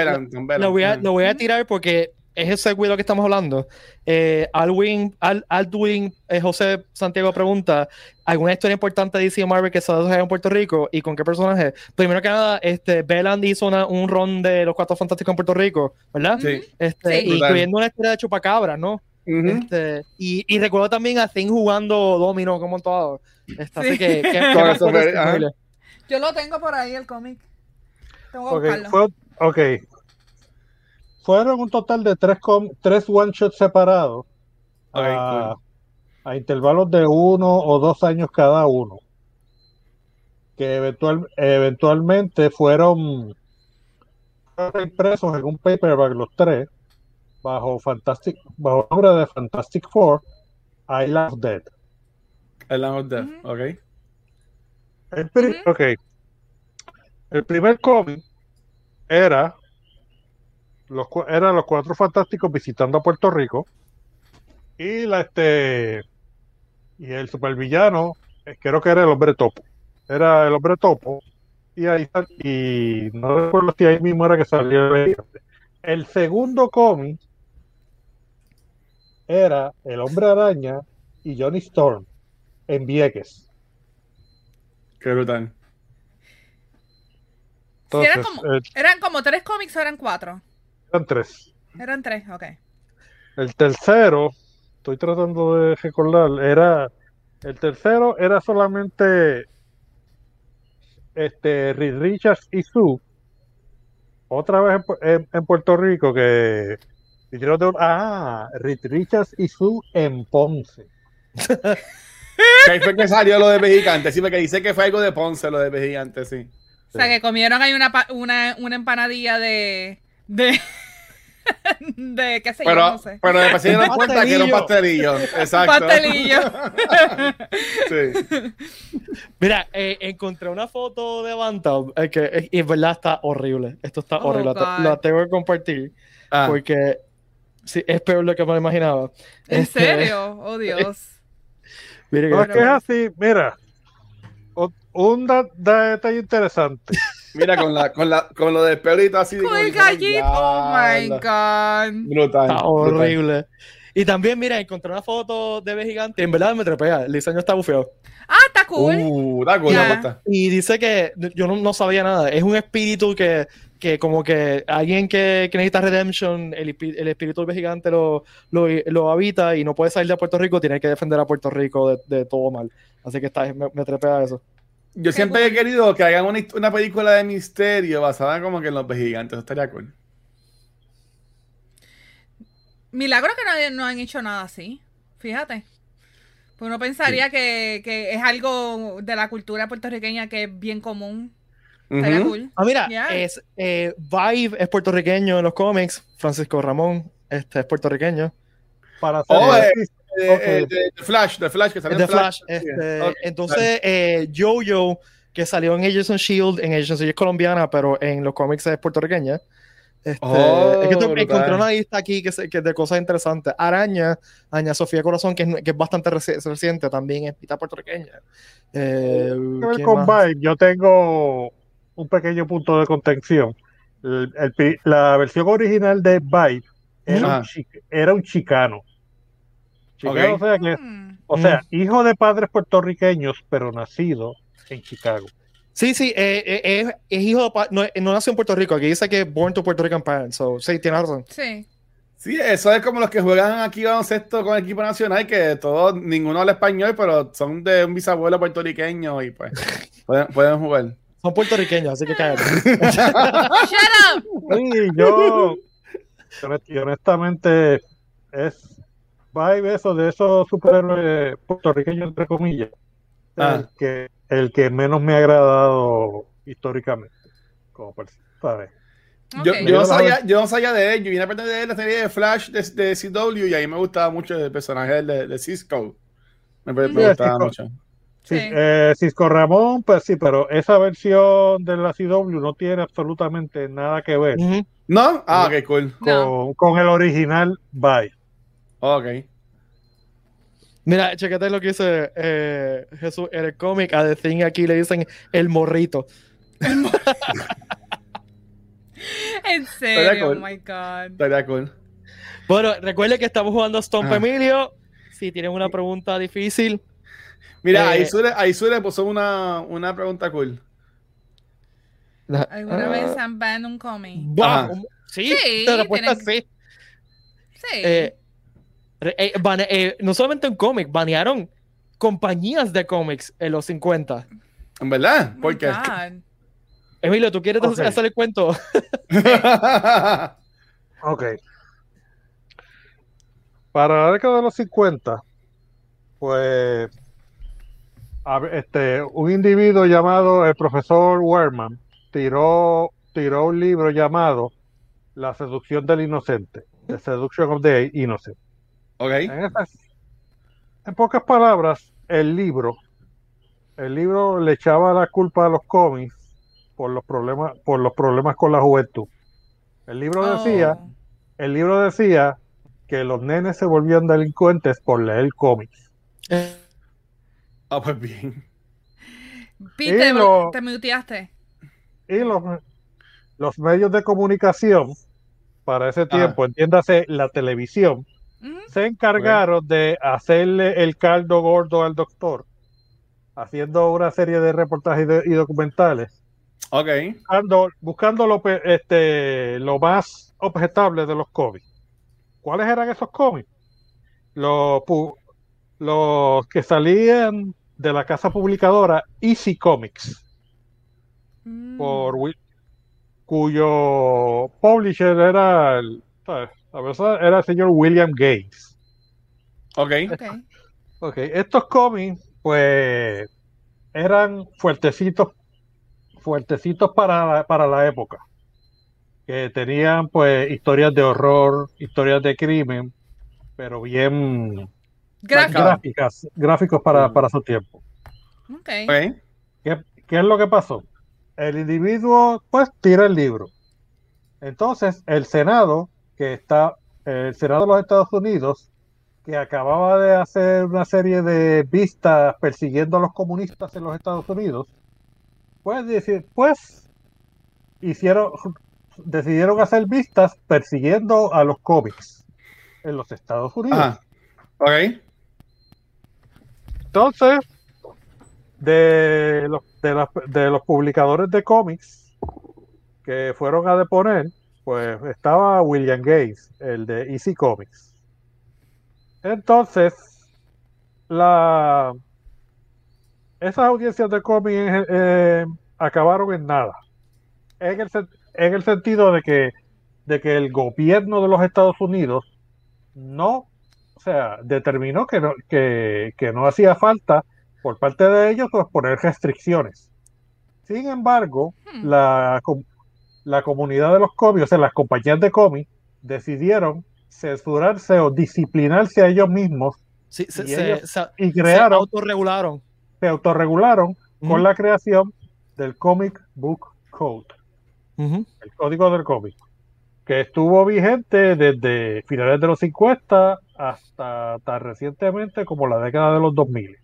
lo a, lo voy a tirar porque es ese cuidado que estamos hablando. Eh, Alwin, Al, Aldwin eh, José Santiago pregunta: ¿alguna historia importante de DC Marvel que se desarrolla en Puerto Rico y con qué personaje? Primero que nada, este, Belland hizo una- un ron de los Cuatro Fantásticos en Puerto Rico, ¿verdad? Sí. Este, Sí. incluyendo una historia de Chupacabra, ¿no? Este, y, y recuerdo también a Thing jugando domino como todo. Este, Así Sí. que. Yo lo tengo por ahí, el cómic. Tengo que Ok, buscarlo. fue- ok. Fueron un total de tres, com- tres one shots separados a, a intervalos de uno o dos años cada uno. Que eventual, eventualmente fueron, impresos en un paperback los tres, bajo Fantastic, bajo el nombre de Fantastic Four, Island of Dead. El Land of Death, Ujú. ok. El, pri- ok. El primer cómic era los, cu- eran los cuatro fantásticos visitando a Puerto Rico y la este y el supervillano eh, creo que era el hombre topo era el hombre topo y ahí y no recuerdo si ahí mismo era que salió el gigante. el segundo cómic era el hombre araña y Johnny Storm en Vieques Qué brutal. Sí, eran, Entonces, como, eh, eran como tres cómics o eran cuatro. eran tres Eran tres, ok. El tercero, estoy tratando de recordar, era el tercero era solamente este Reed Richards y Sue. Otra vez en, Pu- en- en Puerto Rico que un- ah, Reed Richards y Sue en Ponce. Que ahí fue que salió lo de Pejigante. Sí, porque dice que fue algo de Ponce, lo de Pejigante, sí. O sea, que comieron ahí una, una, una empanadilla de. de. de qué sé yo, Pero, no sé. pero después se dieron cuenta que era un pastelillo. Exacto. Pastelillo. Sí. Mira, eh, encontré una foto de Bantam eh, que eh, y en verdad está horrible. Esto está Oh, horrible. La tengo que compartir Ah, porque sí, es peor de lo que me imaginaba. ¿En Este, serio? Oh, Dios. mire que- No, es que es así, mira, o- un da- da- detalle interesante. mira, con, la, con, la, con lo del pelito así. de Con el gallito. Oh my. God. Brutal. Está brutal. horrible. Y también, mira, encontré una foto de B gigante. En verdad me trepea. El diseño está bufeado. Ah, está cool. Uh, da cool, puesta. Y dice que yo no, no sabía nada. Es un espíritu que, que como que alguien que, que necesita redemption, el, el espíritu del gigante lo, lo, lo habita y no puede salir de Puerto Rico, tiene que defender a Puerto Rico de, de todo mal. Así que está, me, me trepea eso. Yo siempre he querido que hagan una, una película de misterio basada como que en los gigantes. Eso estaría cool. Milagro que no, no han hecho nada así. Fíjate. Pues uno pensaría que, que es algo de la cultura puertorriqueña que es bien común. Cool. Ah, mira, Ya. es, eh, Vibe es puertorriqueño en los cómics. Francisco Ramón este, es puertorriqueño. Para hacer Oh, eh, énfasis, Eh, eh, de, de Flash, de Flash, que salió de en Flash. Sí, este, ok. entonces, eh, Jojo, que salió en Agents of Shield, en Agents Shield es colombiana, pero en los cómics es puertorriqueña. Este, Oh, es que brutal. encontré una lista aquí que, se- que de cosas interesantes. Araña, Aña Sofía Corazón, que es, que es bastante reci- reciente, también es mitad puertorriqueña. Eh, ver ¿quién con? Vibe, yo tengo un pequeño punto de contención. El- el pi- la versión original de Vibe era, Ajá. un, chi- era un chicano. Chicano, o sea, que, Mm. o sea, hijo de padres puertorriqueños, pero nacido en Chicago. Sí, sí, eh, eh, es, es hijo de no, no nació en Puerto Rico. Aquí dice que born to Puerto Rican parents. So, sí, tiene razón. Sí. Sí, eso es como los que juegan aquí baloncesto con el equipo nacional, que todos, ninguno habla español, pero son de un bisabuelo puertorriqueño y pues pueden, pueden jugar. Son puertorriqueños, así que cállate. Shut up. Sí, yo, honest- y honestamente, es Vibe eso de esos superhéroes puertorriqueños, entre comillas, Ah. el, que, el que menos me ha agradado históricamente. Como personaje. Yo, Ok. yo, no sabía, yo no sabía de él, yo vine a aprender de él la serie de Flash de, de CW y ahí me gustaba mucho el personaje de, de Cisco. Me, me Sí, gustaba Cisco. mucho. Sí, Sí. eh, Cisco Ramón, pues sí, pero esa versión de la CW no tiene absolutamente nada que ver. ¿No? Ah, ok, cool. No. con, el original Vibe. Ok. Mira, chequete lo que dice eh, Jesús en el cómic. A The Thing aquí le dicen el morrito. En serio, cool. oh my God. Estaría cool. Bueno, recuerde que estamos jugando Stomp Ah. Emilio. Si tienen una pregunta difícil, Mira, Eh, ahí Sure, puso una, una pregunta cool. ¿Alguna ah, vez han banned un cómic? Sí, Sí, la respuesta tienen- sí. Sí. Eh, eh, bane- eh, no solamente un cómic, banearon compañías de cómics en los 50. ¿En verdad? Oh my ¿Por qué? God. Emilio, ¿tú quieres Ok. hacer el cuento? Ok. Para la década de los 50, pues este, un individuo llamado el profesor Werman tiró, tiró un libro llamado La seducción del inocente, The Seduction of the Innocent. Ok. En, esas- en pocas palabras, el libro, el libro le echaba la culpa a los cómics por los problemas, por los problemas con la juventud. El libro decía, Oh. el libro decía que los nenes se volvían delincuentes por leer cómics. Ah, pues bien. Pete, Y lo- te muteaste. Y los, los medios de comunicación para ese tiempo, entiéndase la televisión, se encargaron de hacerle el caldo gordo al doctor, haciendo una serie de reportajes y, de- y documentales, Ok. buscando, buscando lo, este, lo más objetable de los cómics. ¿Cuáles eran esos cómics? Los, los que salían de la casa publicadora Easy Comics, Mm. por cuyo publisher era el, ¿sabes? La persona era el señor William Gates. Ok. Ok. Ok, estos cómics, pues, eran fuertecitos, fuertecitos para la, para la época. Que tenían, pues, historias de horror, historias de crimen, pero bien Gráfico. gráficas, gráficos para, Mm. para su tiempo. Ok. Ok. ¿Qué, qué es lo que pasó? El individuo, pues, tira el libro. Entonces, el Senado, que está, el Senado de los Estados Unidos, que acababa de hacer una serie de vistas persiguiendo a los comunistas en los Estados Unidos, pues, pues hicieron, decidieron hacer vistas persiguiendo a los cómics en los Estados Unidos. Ajá. Ok. Entonces, de los, de, de los publicadores de cómics que fueron a deponer, pues estaba William Gates, el de Easy Comics. Entonces, la, esas audiencias de cómics eh, acabaron en nada. En el, en el sentido de que, de que el gobierno de los Estados Unidos no o sea, determinó que no, que, que no hacía falta por parte de ellos pues, poner restricciones. Sin embargo, Hmm. la, la comunidad de los cómics, o sea, las compañías de cómics, decidieron censurarse o disciplinarse a ellos mismos sí, se, Y se- ellos se- y se crearon, autorregularon. se autorregularon con la creación del Comic Book Code, el código del cómic, que estuvo vigente desde finales de los 50 hasta tan recientemente como la década de los 2000.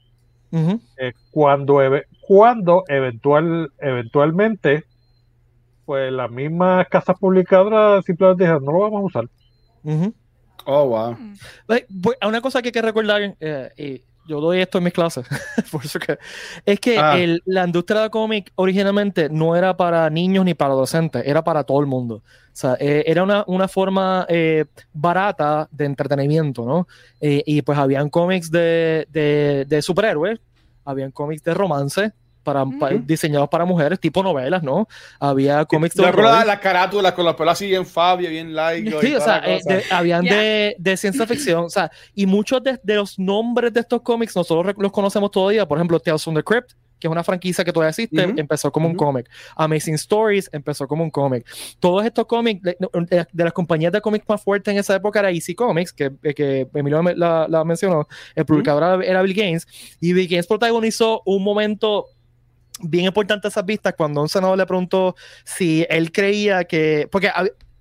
Ujú, eh, cuando, cuando eventual, eventualmente, pues las mismas casas publicadoras simplemente dijeron, no lo vamos a usar. ujú. Oh, wow. Mm. Una cosa que hay que recordar, eh, y yo doy esto en mis clases, por eso que, es que Ah. el- la industria de cómic originalmente no era para niños ni para adolescentes, era para todo el mundo. O sea, eh, era una, una forma eh, barata de entretenimiento, ¿no? Eh, y pues habían cómics de, de, de superhéroes, habían cómics de romance. Para, pa- diseñados para mujeres, tipo novelas, ¿no? Había cómics de recuerdo horror. las carátulas con los pelos así bien Fabio, bien laico. Sí, y o sea, la eh, de- habían Ya. de, de ciencia ficción, o sea, y muchos de, de los nombres de estos cómics nosotros los conocemos todavía, por ejemplo, Tales from the Crypt, que es una franquicia que todavía existe, empezó como un cómic. Amazing Stories empezó como un cómic. Todos estos cómics, de, de- de las compañías de cómics más fuertes en esa época era Easy Comics, que, que Emilio la, la mencionó, el publicador era Bill Gaines, y Bill Gaines protagonizó un momento bien importante esas vistas cuando un senador le preguntó si él creía que, porque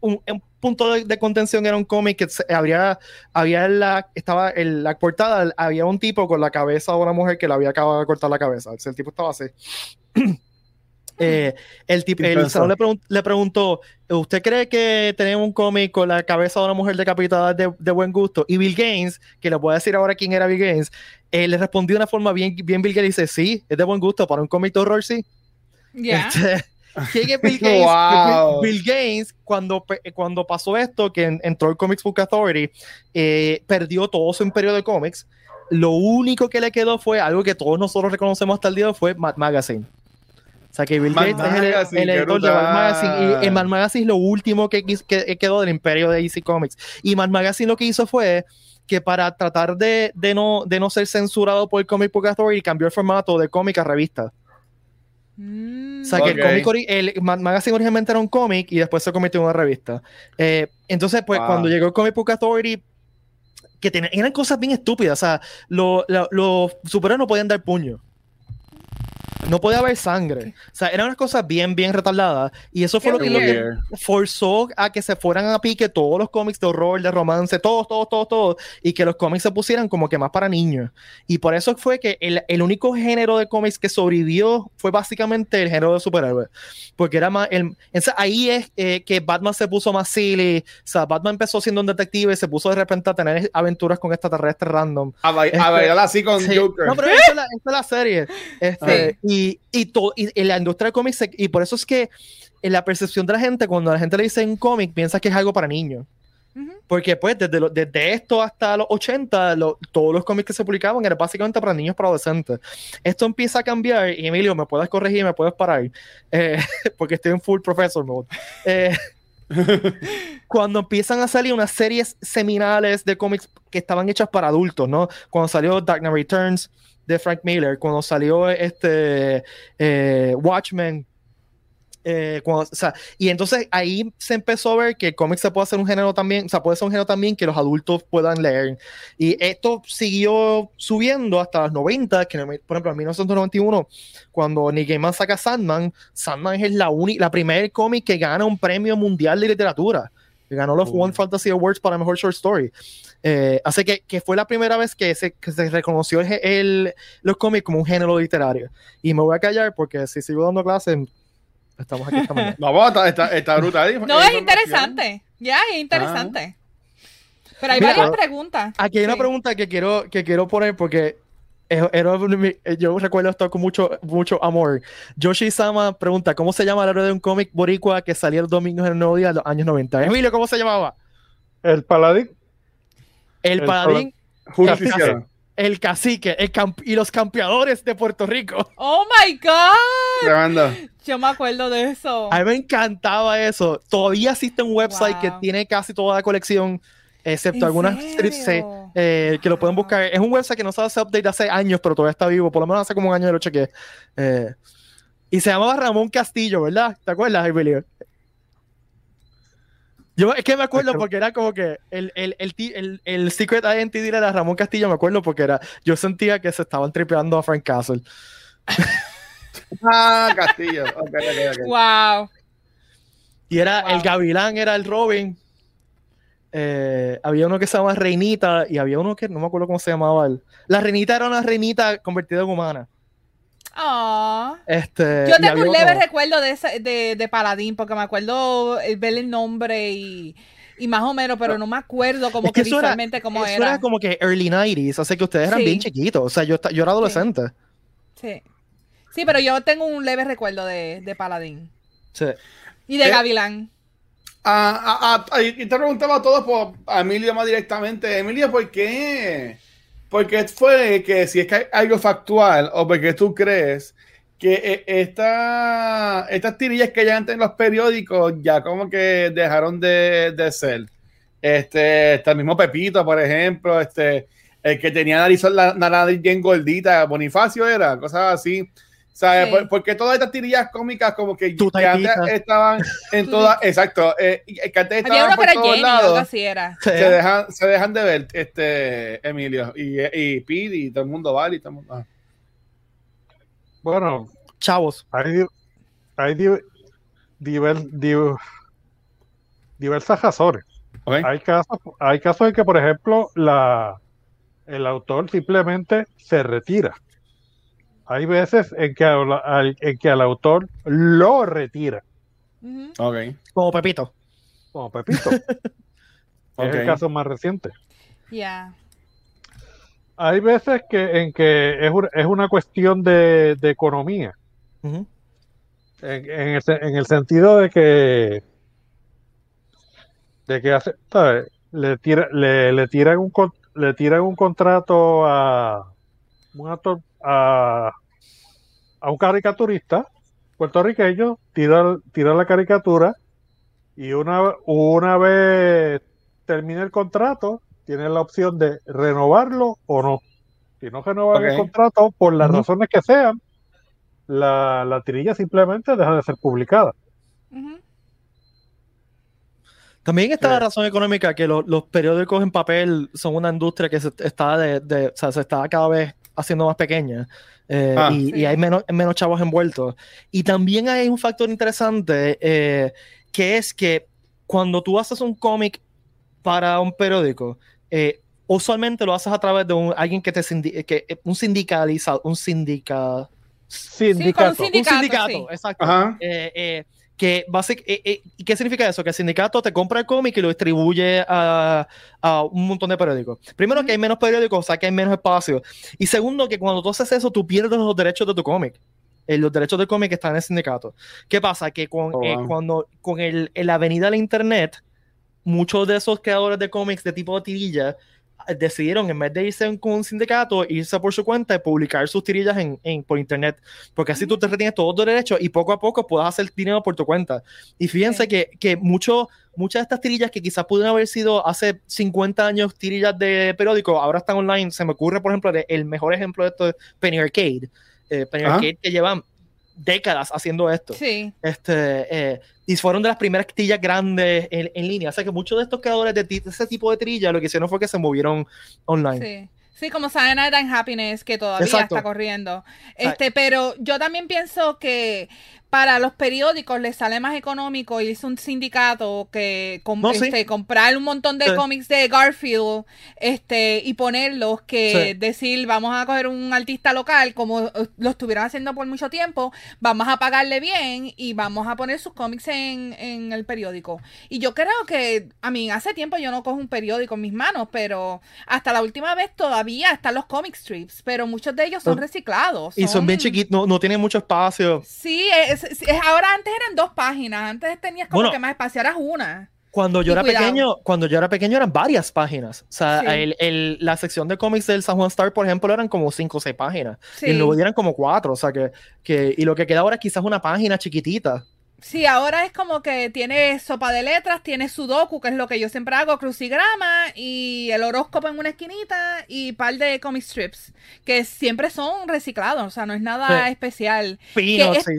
un, un punto de, contención era un cómic que había en la, estaba en la portada, había un tipo con la cabeza de una mujer que le había acabado de cortar la cabeza. El tipo estaba así. Eh, el, tipo, el senador le, pregun- le preguntó, ¿usted cree que tenemos un cómic con la cabeza de una mujer decapitada es de, de buen gusto? Y Bill Gaines, que le voy a decir ahora quién era Bill Gaines, eh, le respondió de una forma bien, bien Bill Gaines, dice, sí, es de buen gusto para un cómic de horror, sí. Ya. Este, ¿quién es Bill Gaines? Wow. Bill, Bill Gaines, cuando, cuando pasó esto, que en- entró el Comics Book Authority, eh, perdió todo su imperio de cómics. Lo único que le quedó fue algo que todos nosotros reconocemos hasta el día de hoy, fue Mad Magazine. O sea que Bill Gates es el- Magazine, el, editor de Mad. Magazine. Y el Mad Magazine es lo último que, quedó del imperio de DC Comics. Y Mad Magazine lo que hizo fue que para tratar de, de no, de no ser censurado por el Comic Book Authority cambió el formato de cómic a revista. Mm. O sea, que el, cómic el magazine originalmente era un cómic y después se convirtió en una revista. Eh, entonces, pues Wow. cuando llegó el Comic Book Authority, que eran cosas bien estúpidas. O sea, lo- lo- los superhéroes no podían dar puño. No podía haber sangre. O sea, eran unas cosas bien, bien retardadas. Y eso fue lo que, lo que forzó a que se fueran a pique todos los cómics de horror, de romance, todos, todos, todos, todos. Y que los cómics se pusieran como que más para niños. Y por eso fue que el, el único género de cómics que sobrevivió fue básicamente el género de superhéroes. Porque era más. El, ahí es eh, que Batman se puso más silly. O sea, Batman empezó siendo un detective y se puso de repente a tener aventuras con extraterrestres random. A, ba- a Este- bailar así con Sí. Joker. No, pero esta es la, esta es la serie. Este, Sí. Y, y, to- y, y la industria del cómic, se- y por eso es que en la percepción de la gente, cuando la gente le dice un cómic, piensa que es algo para niños. Porque pues desde, lo- desde esto hasta los 80, lo- todos los cómics que se publicaban eran básicamente para niños, para adolescentes. Esto empieza a cambiar, y Emilio, me puedes corregir, me puedes parar, eh, porque estoy en full professor mode. Eh, cuando empiezan a salir unas series seminales de cómics que estaban hechas para adultos, ¿no? Cuando salió Dark Knight Returns de Frank Miller, cuando salió este eh, Watchmen, eh, cuando- o sea, y entonces ahí se empezó a ver que el cómic se puede hacer un género también, o sea, puede ser un género también que los adultos puedan leer. Y esto siguió subiendo hasta los 90, que por ejemplo en 1991, cuando Neil Gaiman saca Sandman, Sandman es la, la primer cómic que gana un premio mundial de literatura. Que ganó los Uh. One Fantasy Awards para Mejor Short Story. Eh, así que, que fue la primera vez que se, que se reconoció el, el- los cómics como un género literario. Y me voy a callar porque si sigo dando clases, estamos aquí esta mañana. No, vamos, está, está, está brutal. No, es interesante. Ya, es interesante. Pero hay Mira, varias preguntas. Aquí hay una pregunta que quiero, que quiero poner porque era yo recuerdo esto con mucho, mucho amor. Yoshi Sama pregunta: ¿Cómo se llama el héroe de un cómic boricua que salía los domingos en el nuevo día de los años 90? Emilio, ¿cómo se llamaba? El paladín, El, El paladín, Justiciero. el cacique el camp- y los campeadores de Puerto Rico. Oh my God. Tremendo. Yo me acuerdo de eso. A mí me encantaba eso. Todavía existe un website que tiene casi toda la colección, excepto ¿En algunas strips eh, que lo pueden buscar. Es un website que no se hace update hace años, pero todavía está vivo. Por lo menos hace como un año que lo chequeé. Eh, y se llamaba Ramón Castillo, ¿verdad? ¿Te acuerdas, Emilio? Yo es que me acuerdo Aquel- porque era como que el, el, el, el- el Secret Identity era Ramón Castillo, me acuerdo porque era, yo sentía que se estaban tripeando a Frank Castle. Ah, Castillo. Ok, ok, ok. Wow. Y era Wow. el Gavilán, era el Robin. Eh, había uno que se llamaba Reinita y había uno que no me acuerdo cómo se llamaba. él. La Reinita era una reinita convertida en humana. Este, Yo tengo un leve otro- recuerdo de, ese- de, de Paladín, porque me acuerdo el ver el nombre y, y más o menos, pero no me acuerdo como Es que que, eso era- visualmente cómo Eso era. era como que early 90s, así que ustedes eran Sí. bien chiquitos. O sea, yo, yo era adolescente. Sí. Sí, pero yo tengo un leve recuerdo de, de Paladín. Sí. Y de Eh, Gavilán. Ah, ah, ah, y te preguntaba a todos por a Emilio más directamente. Emilio, ¿por qué? Porque fue que si es que hay algo factual o porque tú crees que eh, esta, estas tirillas que ya antes en los periódicos ya como que dejaron de, de ser. Este, este mismo Pepito, por ejemplo, este, el que tenía nariz, la, nariz bien gordita, Bonifacio era, cosas así. ¿Sabes? Sí. Por- porque todas estas tirillas cómicas como que, que antes estaban en todas, exacto, eh, que antes estaban por todos Jenny, lados, así era. Sí. se dejan, se dejan de ver, este, Emilio, y, y Pete, y todo el mundo vale, y todo el mundo... ah. bueno, Chavos. hay, hay di- diver- di- diversas razones. Hay casos, hay casos en que, por ejemplo, la, el autor simplemente se retira. Hay veces en que, al, al- en que al autor lo retira, Ujú. Ok, Como Pepito. como Pepito. Es el caso más reciente. Ya. Hay veces que en que es, un- es una cuestión de, de economía, en, en el, se- en el sentido de que de que hace, ¿sabes? Le, tira, le, le tiran un con- le tiran un contrato a un actor- a, a un caricaturista puertorriqueño, tira, tira la caricatura y una, una vez termine el contrato, tiene la opción de renovarlo o no. Si no renovan el contrato, por las razones que sean, la, la tirilla simplemente deja de ser publicada. También está Sí. la razón económica que lo- los periódicos en papel son una industria que se está de, de- o sea, se está cada vez haciendo más pequeña eh, Ah. y, Sí. y hay menos, menos chavos envueltos. Y también hay un factor interesante eh, que es que cuando tú haces un cómic para un periódico, eh, usualmente lo haces a través de un, alguien que te sindi- que, un sindicalizado, un sindica, Sindicato. Sí, con un sindicato, un sindicato, sí. exacto. Que basic, eh, eh, ¿y ¿Qué significa eso? Que el sindicato te compra el cómic y lo distribuye a, a un montón de periódicos. Primero, que hay menos periódicos, o sea, que hay menos espacio. Y segundo, que cuando tú haces eso, tú pierdes los derechos de tu cómic. Eh, los derechos del cómic están en el sindicato. ¿Qué pasa? Que con, Oh, eh, wow. cuando, con el, la avenida del Internet, muchos de esos creadores de cómics de tipo de tirilla decidieron, en vez de irse con un sindicato, irse por su cuenta y publicar sus tirillas en, en- por internet. Porque así tú te retienes todos los derechos y poco a poco puedas hacer dinero por tu cuenta. Y fíjense Sí. que, que mucho, muchas de estas tirillas que quizás pudieron haber sido hace 50 años tirillas de periódico, ahora están online. Se me ocurre, por ejemplo, el mejor ejemplo de esto es Penny Arcade. Eh, Penny Ajá. Arcade que llevan décadas haciendo esto. Sí. Este, eh, y fueron de las primeras tirillas grandes en, en línea. O sea que muchos de estos creadores de, de ese tipo de tirillas lo que hicieron fue que se movieron online. Sí. Sí, como Saturday Night and Happiness, que todavía Exacto. está corriendo. Este, pero yo también pienso que para los periódicos les sale más económico irse a un sindicato que com- No, sí. este, comprar un montón de Sí. cómics de Garfield este, y ponerlos que Sí. decir vamos a coger un artista local como eh, lo estuvieron haciendo por mucho tiempo, vamos a pagarle bien y vamos a poner sus cómics en, en el periódico. Y yo creo que, a mí, hace tiempo yo no cojo un periódico en mis manos, pero hasta la última vez todavía están los comic strips, pero muchos de ellos son Son- reciclados. Y son bien chiquitos, no, no tienen mucho espacio. Sí, es- es- ahora antes eran dos páginas, antes tenías como Bueno. que más espacio, ahora es una. Cuando yo Y era cuidado. pequeño, cuando yo era pequeño eran varias páginas. O sea, Sí. el- el- la sección de cómics del San Juan Star, por ejemplo, eran como cinco o seis páginas. Sí. Y día eran como cuatro. O sea que, que, y lo que queda ahora es quizás una página chiquitita. Sí, ahora es como que tiene sopa de letras, tiene sudoku, que es lo que yo siempre hago, crucigrama y el horóscopo en una esquinita y par de comic strips, que siempre son reciclados, o sea, no es nada Sí. especial. Es- sí.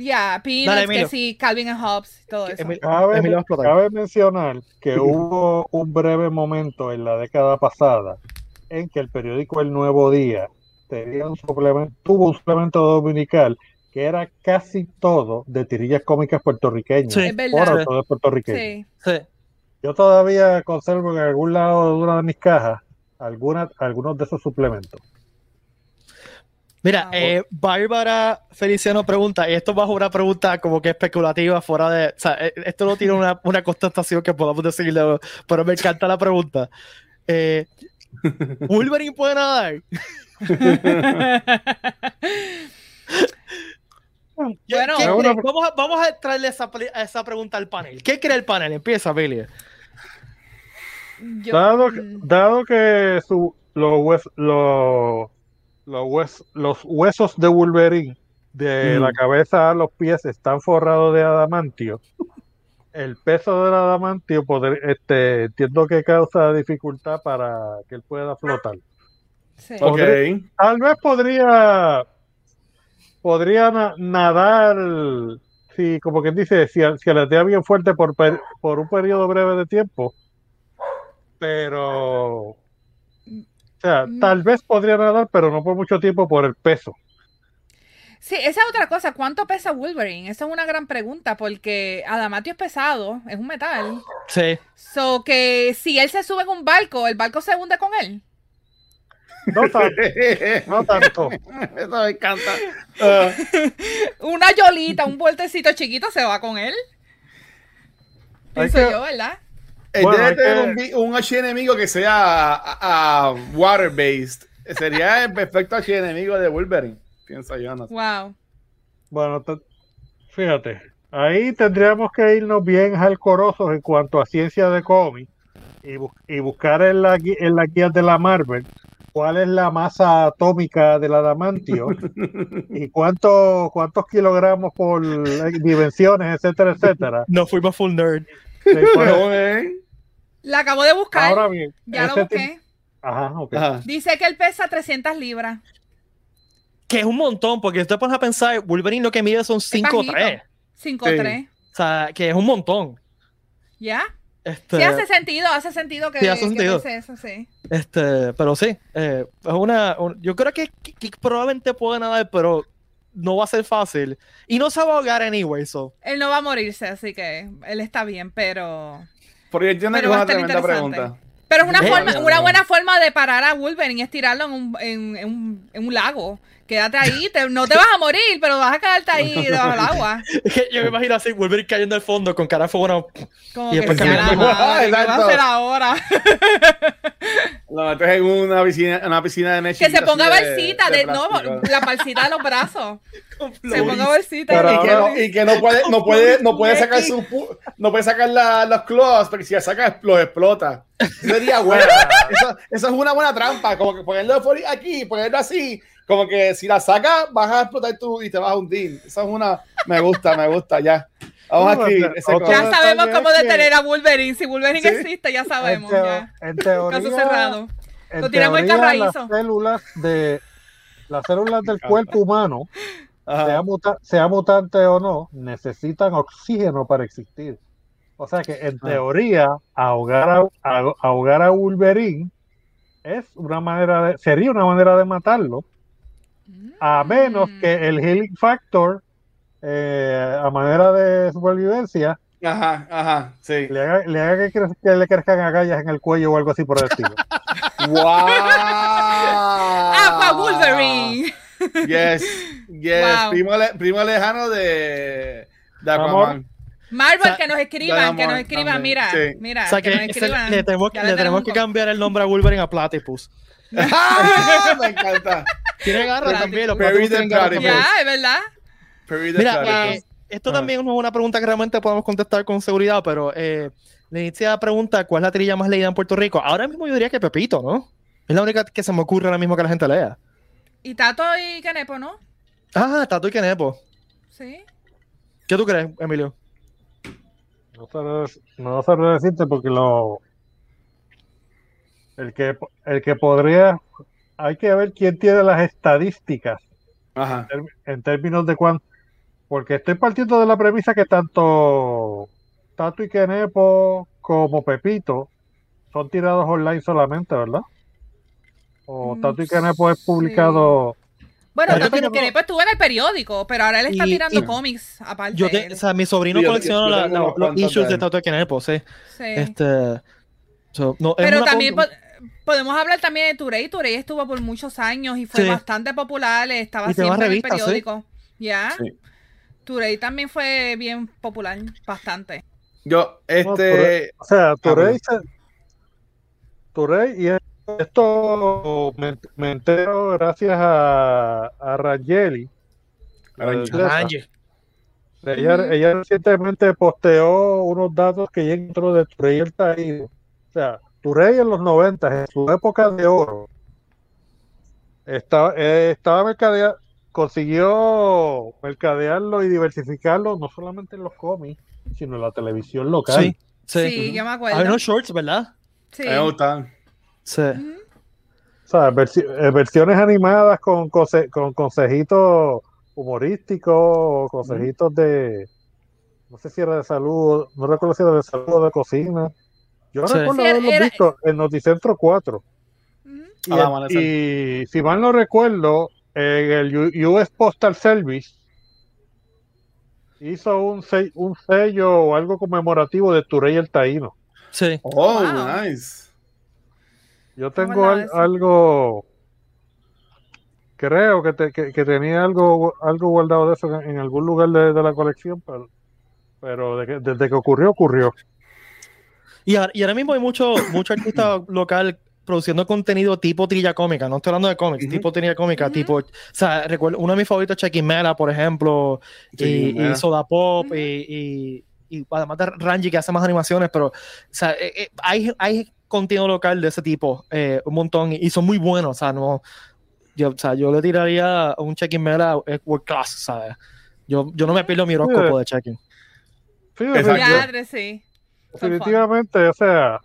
Ya, Peanuts, que Emilio. sí, Calvin and Hobbes, todo eso. Emil- Cabe, Emilio mencionar que hubo un breve momento en la década pasada en que el periódico El Nuevo Día tenía un suplemento, tuvo un suplemento dominical que era casi todo de tirillas cómicas puertorriqueñas. Sí. Es verdad. autores puertorriqueños. Sí. Sí. Yo todavía conservo en algún lado de una de mis cajas alguna, algunos de esos suplementos. Mira, Wow. eh, Bárbara Feliciano pregunta, y esto bajo una pregunta como que especulativa, fuera de. O sea, eh, esto no tiene una, una contestación que podamos decirle, pero me encanta la pregunta. Eh, ¿Wolverine puede nadar? ¿Qué- Bueno. una- vamos, a, vamos a traerle esa, esa pregunta al panel. ¿Qué cree el panel? Empieza, Billy. Yo- Dado, que- mm, dado que su, los, hues- los, los, hues- los huesos de Wolverine, de Mm. la cabeza a los pies, están forrados de adamantio, el peso del adamantio poder, este, entiendo que causa dificultad para que él pueda flotar. sí. Ok. Tal vez podría podría na- nadar, si como quien dice, si, si aletea bien fuerte por, per- por un periodo breve de tiempo, pero o sea, Mm. tal vez podría nadar, pero no por mucho tiempo por el peso. Sí, esa es otra cosa. ¿Cuánto pesa Wolverine? Esa es una gran pregunta porque Adamatio es pesado, es un metal. Sí. So que si él se sube en un barco, el barco se hunde con él. No tanto, no tanto. Eso me encanta. Una yolita, un vueltecito chiquito se va con él. Pienso que- yo, ¿verdad? Él Bueno, debe tener que- un, un archienemigo que sea a, a- water-based. Sería el perfecto archienemigo de Wolverine. Piensa yo, no sé. Wow. Bueno, te- fíjate, ahí tendríamos que irnos bien jalcorosos en cuanto a ciencia de cómic y, bus- y buscar en la, gui- en la guía de la Marvel cuál es la masa atómica del adamantio y cuánto, cuántos kilogramos por eh, dimensiones, etcétera, etcétera. No fuimos full nerd. Sí. La acabo de buscar. ahora bien, ya lo ese busqué. Ajá. Dice que él pesa 300 libras. Que es un montón, porque te pones a pensar, Wolverine lo que mide son 5'3. 5-3. O sea, que es un montón. ¿Ya? Este, Sí, hace sentido, hace sentido que, Sí, hace que sentido. eso, sí. este, pero sí, eh, es una, un- yo creo que, que- que probablemente puede nadar, pero no va a ser fácil. Y no se va a ahogar anyway, so. Él no va a morirse, así que él está bien, pero... Porque yo entiendo Pero es una tremenda pregunta. Pero es una, forma, no, una no. buena forma de parar a Wolverine es tirarlo en un, en, en un, en un lago. Quédate ahí, te- no te vas a morir, pero vas a quedarte ahí debajo del agua. Es que yo me imagino así, Wolverine cayendo al fondo con cara de fuego. no. Como Y que después caminando. madre, ¿qué va a hacer ahora? Lo metes en una piscina, una piscina de mecha. Que se ponga balsita, de, no, la balsita de los brazos. Se ponga. Pero y, no, y que no puede, no puede, no puede sacar su no puede sacar la- los claws, porque si la saca los explota. Eso sería bueno. Eso, eso es una buena trampa, como que ponerlo aquí, ponerlo así, como que si la sacas vas a explotar tú y te vas a hundir. Eso es una, me gusta, me gusta, ya. Vamos No, aquí. pero ese. Ya sabemos cómo detener a Wolverine. Si Wolverine Sí. existe, ya sabemos. en, teo- Ya. en teoría, Caso cerrado. en Lo tiramos teoría, las células de las células del cuerpo humano, sea, muta- sea mutante o no, necesitan oxígeno para existir. O sea que en Ah. teoría ahogar a, a- ahogar a Wolverine es una manera de, sería una manera de matarlo, a menos Mm. que el healing factor eh, a manera de supervivencia Ajá, ajá, sí. le haga, le haga que, cre- que le crezcan agallas en el cuello o algo así por el estilo. ¡Wow! ¡Aqua Wolverine! Yes, yes. Wow. Primo, le- primo lejano de, de Amor. Aquaman. Marvel, O sea, que nos escriban, que nos escriban, también, mira, sí. mira, O sea, que que nos escriban. le tenemos, le tenemos que cambiar el nombre a Wolverine a Platypus. ¡Ah! Me encanta. Tiene garra también. Los Perry garra Platypus. Ya, es verdad. Perry the Mira, Platypus. eh, esto Ah. también no es una pregunta que realmente podemos contestar con seguridad, pero eh, la iniciada pregunta, ¿cuál es la trilla más leída en Puerto Rico? Ahora mismo yo diría que Pepito, ¿no? Es la única que se me ocurre ahora mismo que la gente lea. Y Tato y Kenepo, ¿no? Ah, Tato y Kenepo. Sí. ¿Qué tú crees, Emilio? No dec- no decirte porque lo el que el que podría hay que ver quién tiene las estadísticas Ajá. en, en términos de cuán porque estoy partiendo de la premisa que tanto Tato y Kenepo como Pepito son tirados online solamente, ¿verdad? O Mm, Tato y Kenepo es publicado Bueno, Tato tengo- Kenepo estuvo en el periódico, pero ahora él está Y- tirando y- cómics aparte. Yo te- o sea, mi sobrino Sí, colecciona la- la- los issues de Tato y Kenepo, sí. Sí. Este, so, no, Pero también podemos hablar también de Turey. Turey estuvo por muchos años y fue Sí. bastante popular. Estaba siempre en el sí. periódico. ¿Ya? Sí. Turey también fue bien popular, bastante. Yo, este. O sea, Ah, Turey, se- Turey, y esto me, me entero gracias a, a Rangeli. Rangeli. Ella, ella recientemente posteó unos datos que llegan dentro de Turey el Taíno. O sea, Turey en los 90, en su época de oro, estaba, eh, estaba mercadea- consiguió mercadearlo y diversificarlo no solamente en los cómics, sino en la televisión local. Sí, sí. Sí, yo me Hay acuerdo. unos shorts, ¿verdad? Sí. Me gustan. Sí. O sea, versi- eh, versiones animadas con, conse- con consejitos humorísticos o consejitos de, no sé si era de salud, no recuerdo si era de salud o de cocina. Yo Sí. recuerdo haberlo era- visto en Noticentro 4. Ujú. Y, el- amanecer. y si mal no recuerdo, en el US Postal Service hizo un, se- un sello o algo conmemorativo de Turey el Taíno. Sí. Oh, Wow. nice. Yo tengo al- algo, creo que, te- que, que tenía algo, algo guardado de eso en, en algún lugar de, de la colección, pero, pero de que- desde que ocurrió, ocurrió. Y, ahora- y ahora mismo hay mucho, mucho artista local produciendo contenido tipo trilla cómica, no estoy hablando de cómics, tipo trilla cómica, tipo, o sea, recuerdo, uno de mis favoritos es Chucky Mela, por ejemplo, y, y. Soda Pop, y, y, y además de Ranji que hace más animaciones, pero, o sea, eh, eh, hay, hay contenido local de ese tipo, eh, un montón, y son muy buenos, o sea, no, yo, o sea, yo le tiraría a un Chucky Mela eh, world class, ¿sabes? Yo, yo no me pierdo mi horóscopo de Chucky. Sí, Exacto. sí. Definitivamente, o sea,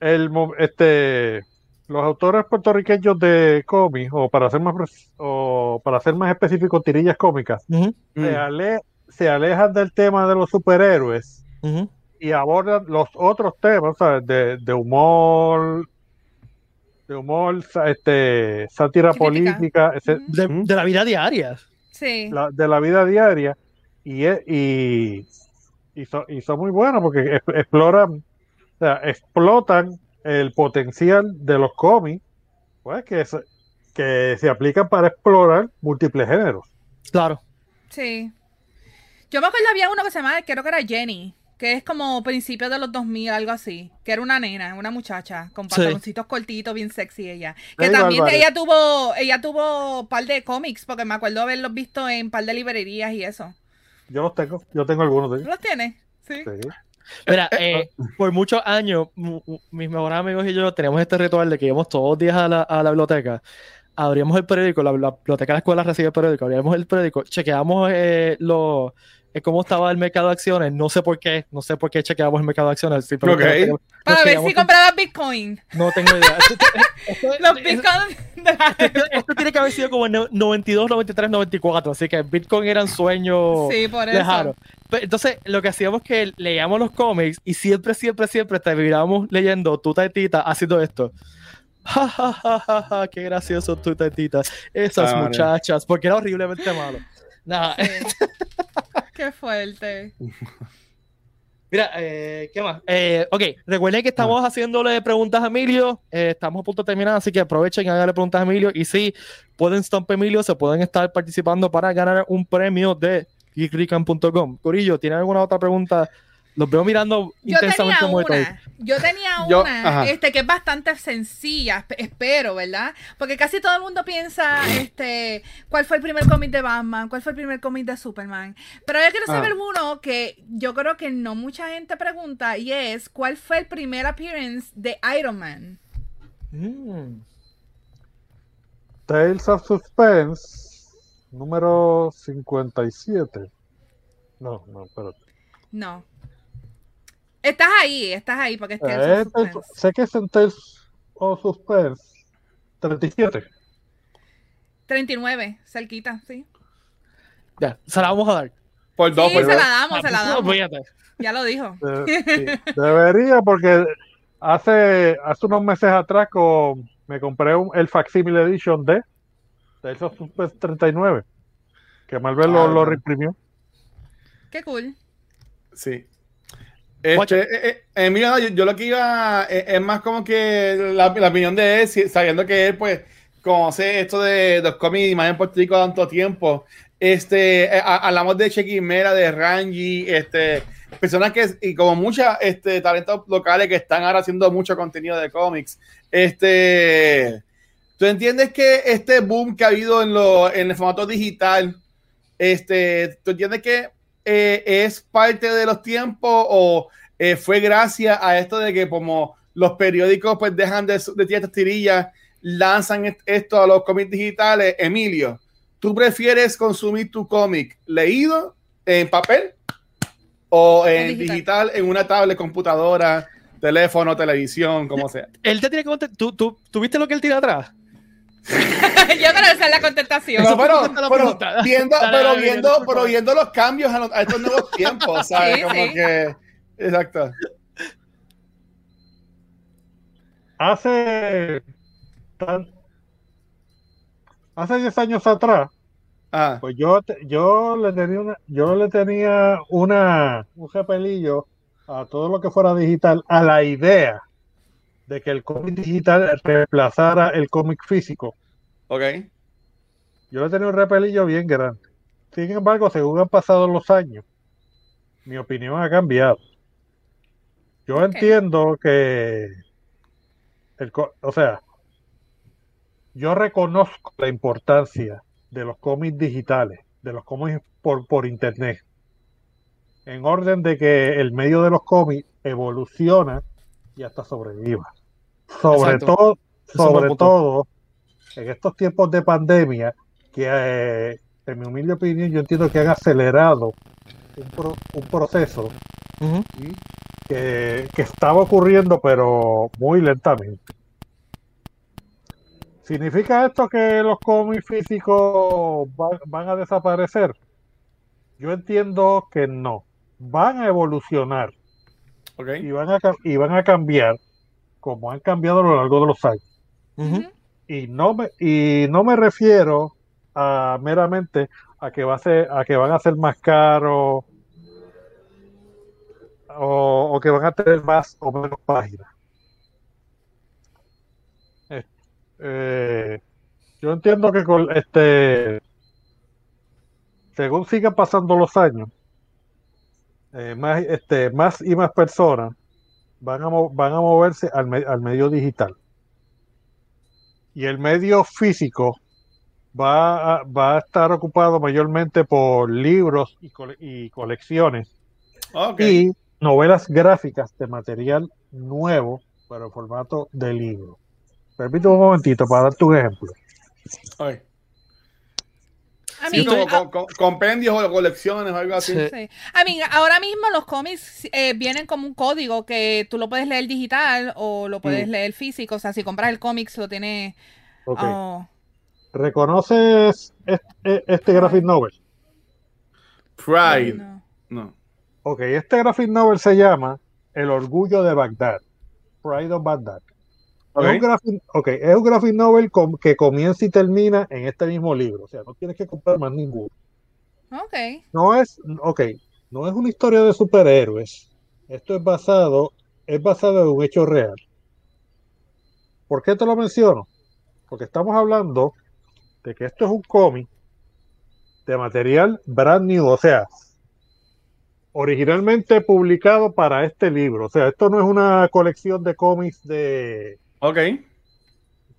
el, este, los autores puertorriqueños de cómics, o para ser más o para ser más específico, tirillas cómicas, Ujú, Mm. se, ale- se alejan del tema de los superhéroes y abordan los otros temas, ¿sabes? De, de humor, de humor, este, sátira política. De, de la vida diaria. Sí. la- de la vida diaria y, e- y, y, son, y son muy buenos porque es- exploran, o sea, explotan el potencial de los cómics, pues que, se- que se aplican para explorar múltiples géneros. Claro. Sí. Yo me acuerdo había uno que se llamaba, creo que era Jenny, que es como principios de los 2000, algo así, que era una nena, una muchacha, con Sí. pantaloncitos cortitos, bien sexy ella. Que también Bárbara. ella tuvo, ella tuvo un par de cómics, porque me acuerdo haberlos visto en un par de librerías y eso. Yo los tengo, yo tengo algunos de ¿Tú ellos. los tienes? Sí. Sí. Mira, eh, por muchos años, mis mejores amigos y yo teníamos este ritual de que íbamos todos los días a la, a la biblioteca, abríamos el periódico, la, la biblioteca de la escuela recibe el periódico, abríamos el periódico, chequeamos eh, lo, eh, cómo estaba el mercado de acciones, no sé por qué, no sé por qué chequeamos el mercado de acciones. sí, pero Ok. creo que nos Para ver si con- compraba Bitcoin. No tengo idea. Esto, esto- Los esto- Bitcoin esto- esto tiene que haber sido como en no- 92, 93, 94, así que Bitcoin eran sueños Sí, por eso. Entonces, lo que hacíamos es que leíamos los cómics y siempre, siempre, siempre terminábamos leyendo tu tatita haciendo esto. Ja, ja, ja, ja, ja, qué gracioso tu tatita. Esas Ah, muchachas, porque era horriblemente malo. Nada, Sí. Qué fuerte. mira, eh, ¿qué más? Eh, ok, recuerden que estamos haciéndole preguntas a Emilio. eh, estamos a punto de terminar, así que aprovechen y háganle preguntas a Emilio. Y si pueden stomp Emilio, se pueden estar participando para ganar un premio de geekrican.com. Corillo, ¿tienen alguna otra pregunta? Los veo mirando Yo tenía intensamente muy una, yo tenía Yo- una, ajá. este, que es bastante sencilla, esp- espero, ¿verdad? Porque casi todo el mundo piensa, este, ¿cuál fue el primer cómic de Batman? ¿Cuál fue el primer cómic de Superman? Pero yo quiero saber Ah. uno que yo creo que no mucha gente pregunta y es, ¿cuál fue el primer appearance de Iron Man? Mm. Tales of Suspense, número 57. No, no, espérate. No. Estás ahí, estás ahí, porque es Tales Eh, of Tales- Suspense. sé que es en Tales of Suspense 37. 39, cerquita, sí. Ya, se la vamos a dar. Por dos, Sí, por se dos. la damos, se la No, damos. fíjate. Ya lo dijo. De- sí, debería, porque hace, hace unos meses atrás con, me compré un, el Facsimile Edition de Tales of Suspense 39. Que Marvel lo, Ah, lo bueno. reimprimió. Qué cool. Sí. Este, eh, eh, mira, no, yo, lo que iba eh, es más como que la, opinión de él, sabiendo que él, pues, conoce esto de, los cómics y más en Puerto Rico tanto tiempo. Este, eh, ha- hablamos de Chequimera, de Rangi, este, personas que, y como muchas este, talentos locales que están ahora haciendo mucho contenido de cómics. Este, ¿tú entiendes que este boom que ha habido en, lo, en el formato digital, este, ¿tú entiendes que eh, es parte de los tiempos o eh, fue gracias a esto de que como los periódicos pues dejan de, de tirar estas tirillas, lanzan est- esto a los cómics digitales? Emilio, ¿tú prefieres consumir tu cómic leído en papel o en digital. digital. en una tablet, computadora, teléfono, televisión, como sea? Él te tiene que contestar. ¿Tú, tú, ¿tú viste lo que él tira atrás? Yo creo que esa es la contestación. No, pero, viendo, pero, viendo, pero viendo los cambios a, los- a estos nuevos tiempos, ¿sabes? Sí, Como sí. que. Exacto. Hace. tan- hace 10 años atrás, Ah, pues yo, yo le tenía una, yo le tenía una, un repelillo a todo lo que fuera digital, a la idea de que el cómic digital reemplazara el cómic físico. ok. Yo le tenía un repelillo bien grande. Sin embargo, según han pasado los años, mi opinión ha cambiado. Yo entiendo que, el, co- o sea, yo reconozco la importancia de los cómics digitales, de los cómics por, por internet, en orden de que el medio de los cómics evoluciona y hasta sobreviva. Sobre Exacto. todo, sobre todo en estos tiempos de pandemia, que eh, en mi humilde opinión yo entiendo que han acelerado un, pro- un proceso que, que estaba ocurriendo pero muy lentamente. ¿Significa esto que los cómics físicos van, van a desaparecer? Yo entiendo que no. Van a evolucionar y van a, y van a cambiar como han cambiado a lo largo de los años. Y no me, y no me refiero a meramente a que va a ser, a que van a ser más caros o, o que van a tener más o menos páginas. Eh, eh, yo entiendo que con este según sigan pasando los años, eh, más, este, más y más personas van a, van a moverse al, me- al medio digital. Y el medio físico va a, va a estar ocupado mayormente por libros y, cole- y colecciones y novelas gráficas de material nuevo, pero en formato de libro. Permíteme un momentito para darte un ejemplo. Ok. A Sí, mí, como ah, con- con- compendios o colecciones o algo así. Sí. Sí. I mean, ahora mismo los cómics eh, vienen como un código que tú lo puedes leer digital o lo puedes Mm. leer físico. O sea, si compras el cómic, lo tienes. Oh, ¿Reconoces este, este graphic novel? Pride. no. No. Ok, este graphic novel se llama El orgullo de Bagdad. Pride of Baghdad. Es, un graphic, ok, es un graphic novel com- que comienza y termina en este mismo libro. O sea, no tienes que comprar más ninguno. Ok. No es, ok, no es una historia de superhéroes. Esto es basado, es basado en un hecho real. ¿Por qué te lo menciono? Porque estamos hablando de que esto es un cómic de material brand new, o sea, originalmente publicado para este libro. O sea, esto no es una colección de cómics de Ok.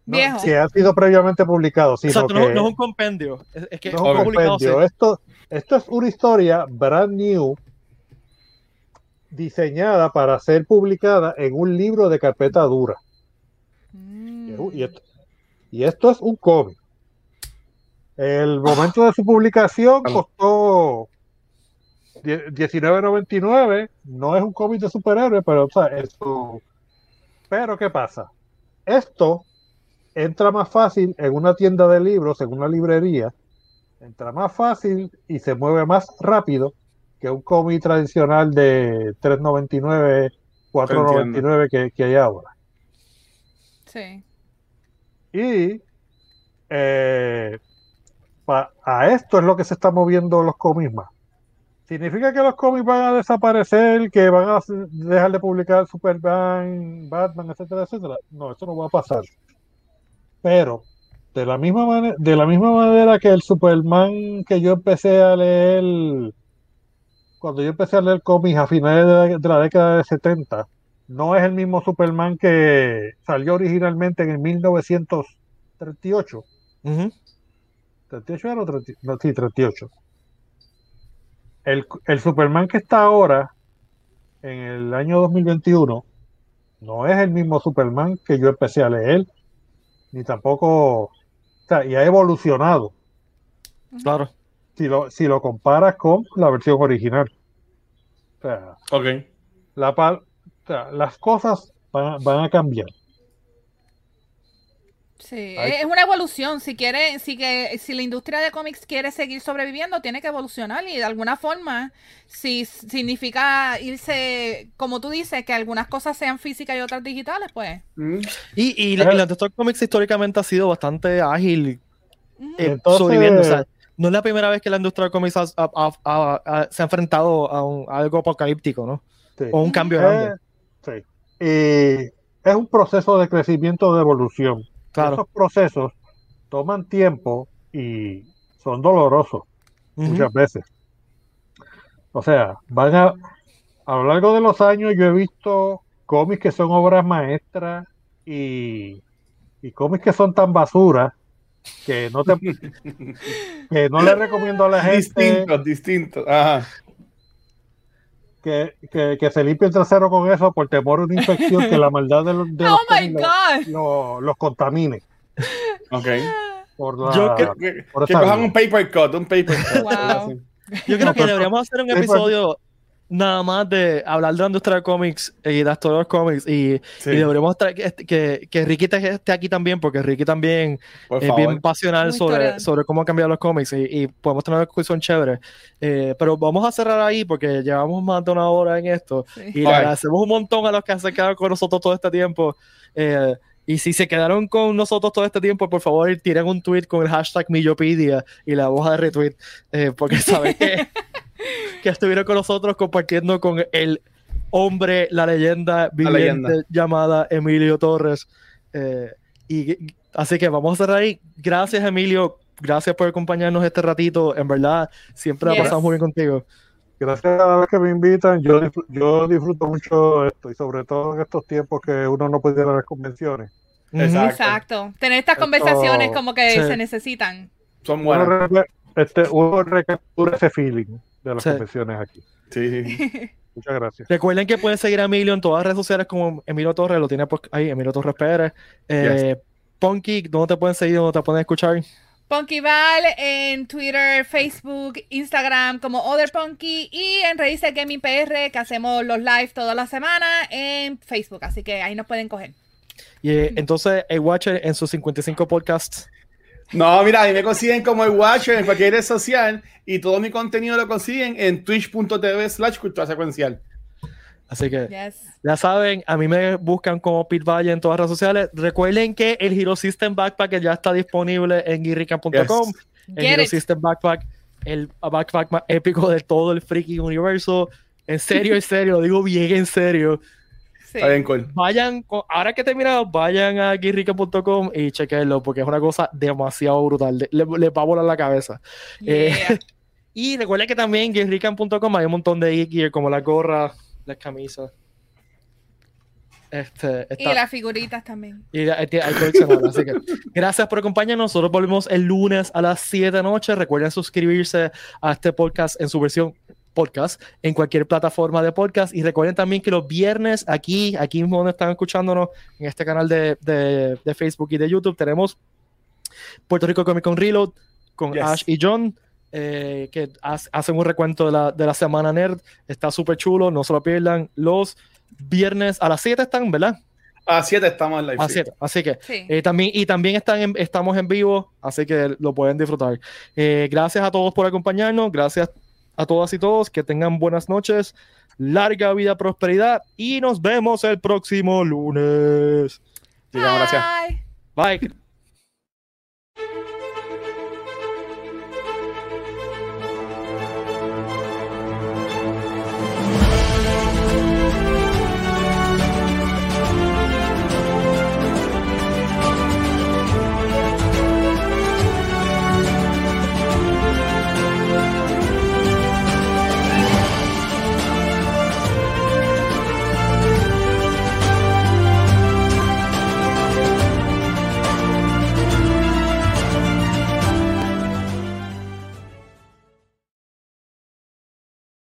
no, Viejo. que ha sido previamente publicado, Exacto, que no, no es un compendio. Es, es que no es un publicado, compendio. sí. Esto, esto es una historia brand new diseñada para ser publicada en un libro de carpeta dura. Mm. Y esto, y esto es un cómic. El momento de su publicación costó die- 19.99. No es un cómic de superhéroes, pero o sea, es su- Pero ¿qué pasa? Esto entra más fácil en una tienda de libros, en una librería. Entra más fácil y se mueve más rápido que un cómic tradicional de 3.99, 4.99 que, que hay ahora. Sí. Y eh, pa- a esto es lo que se están moviendo los cómics más. ¿Significa que los cómics van a desaparecer, que van a dejar de publicar Superman, Batman, etcétera, etcétera? No, eso no va a pasar. Pero de la misma manera, de la misma manera que el Superman que yo empecé a leer cuando yo empecé a leer cómics a finales de la, de la década de 70, no es el mismo Superman que salió originalmente en el 1938. Ujú. 38 era o 30 no, sí, 38. El, el Superman que está ahora, en el año 2021, no es el mismo Superman que yo empecé a leer, ni tampoco, o sea, y ha evolucionado, Claro. si lo, si lo comparas con la versión original. O sea, Ok. la, pa- o sea, las cosas van, van a cambiar. Sí, Ay. es una evolución. Si quiere, si que, si la industria de cómics quiere seguir sobreviviendo, tiene que evolucionar y de alguna forma, si significa irse, como tú dices, que algunas cosas sean físicas y otras digitales, pues. Mm. Y, y, la, y la industria de cómics históricamente ha sido bastante ágil Ujú. eh, Entonces- sobreviviendo. O sea, no es la primera vez que la industria de cómics ha- ha- ha- ha- ha- se ha enfrentado a, un- a algo apocalíptico, ¿no? Sí. O un cambio Eh, grande. sí. Y es un proceso de crecimiento, de evolución. Claro. Esos procesos toman tiempo y son dolorosos muchas veces. O sea, van a, a lo largo de los años yo he visto cómics que son obras maestras y, y cómics que son tan basura que no te que no le recomiendo a la gente Distintos, distintos. Ajá. Que, que, que se limpie el trasero con eso por temor a una infección que la maldad de los, de los Oh my cómics God. lo- lo- los contamine. Ok. Por la, Yo Que, que- Por que esa cojan un paper cut, un paper cut. Wow. Yo creo No, que pero- deberíamos hacer un episodio nada más de hablar de la industria de cómics y de todos los cómics y, Sí, y deberíamos traer que, que, que Ricky te- esté aquí también porque Ricky también por es bien pasional Muy sobre, sobre cómo han cambiado los cómics y, y podemos tener una discusión chévere. Eh, pero vamos a cerrar ahí porque llevamos más de una hora en esto Sí. y le agradecemos un montón a los que se quedado con nosotros todo este tiempo. Eh, y si se quedaron con nosotros todo este tiempo, por favor, tiren un tweet con el hashtag Millopedia y la voz de retweet, eh, porque saben que, que estuvieron con nosotros compartiendo con el hombre, la leyenda viviente leyenda. llamada Emilio Torres. Eh, y así que vamos a cerrar ahí. Gracias, Emilio. Gracias por acompañarnos este ratito. En verdad, siempre la Yes. pasamos muy bien contigo. Gracias a la vez que me invitan, yo, yo disfruto mucho esto y sobre todo en estos tiempos que uno no puede ir a las convenciones. Exacto. Exacto. Tener estas Esto- conversaciones como que Sí. se necesitan. Son buenas. este, uno recaptura ese feeling de las Sí. convenciones aquí. Sí. Muchas gracias. Recuerden que pueden seguir a Emilio en todas las redes sociales como Emilio Torres, lo tiene pues ahí, Emilio Torres Pérez. Eh, Punky, ¿dónde te pueden seguir? ¿Dónde te pueden escuchar? Punkyval en Twitter, Facebook, Instagram como Other Punky y en Raíces Gaming PR que hacemos los live toda la semana en Facebook, así que ahí nos pueden coger. Y eh, entonces, el Watcher en sus 55 podcasts. No, mira, a mí me consiguen como el Watcher en cualquier red social y todo mi contenido lo consiguen en twitch.tv slash cultura secuencial. Así que Yes. ya saben, a mí me buscan como Pete Valle en todas las redes sociales. Recuerden que el Hero System Backpack ya está disponible en guirrican.com. Yes. El Get Hero it. System Backpack, el backpack más épico de todo el freaking universo. En serio, en serio, lo digo bien en serio. Sí. Está bien cool. vayan, ahora que he terminado, vayan a guirrica.com y chequenlo porque es una cosa demasiado brutal. Le, le- les va a volar la cabeza. Eh. Y recuerden que también en guirrican.com hay un montón de gear como las gorras, las camisas. Este, Y las figuritas también. y hay, hay coleccionables, así que gracias por acompañarnos. Nosotros volvemos el lunes a las 7 de la noche. Recuerden suscribirse a este podcast en su versión podcast en cualquier plataforma de podcast. Y recuerden también que los viernes aquí, aquí mismo donde están escuchándonos, en este canal de, de- de Facebook y de YouTube, tenemos Puerto Rico Comic Con Reload con Yes. Ash y John. eh, que ha- hacen un recuento de la, de la semana nerd. Está súper chulo, no se lo pierdan. Los viernes a las 7 están, ¿verdad? A 7 estamos en live. A sí. 7. Así que Sí. eh, también, y también están en- estamos en vivo, así que lo pueden disfrutar. Eh, gracias a todos por acompañarnos, gracias a todas y todos, que tengan buenas noches, larga vida, prosperidad y nos vemos el próximo lunes. Digamos, gracias. Bye. Bye.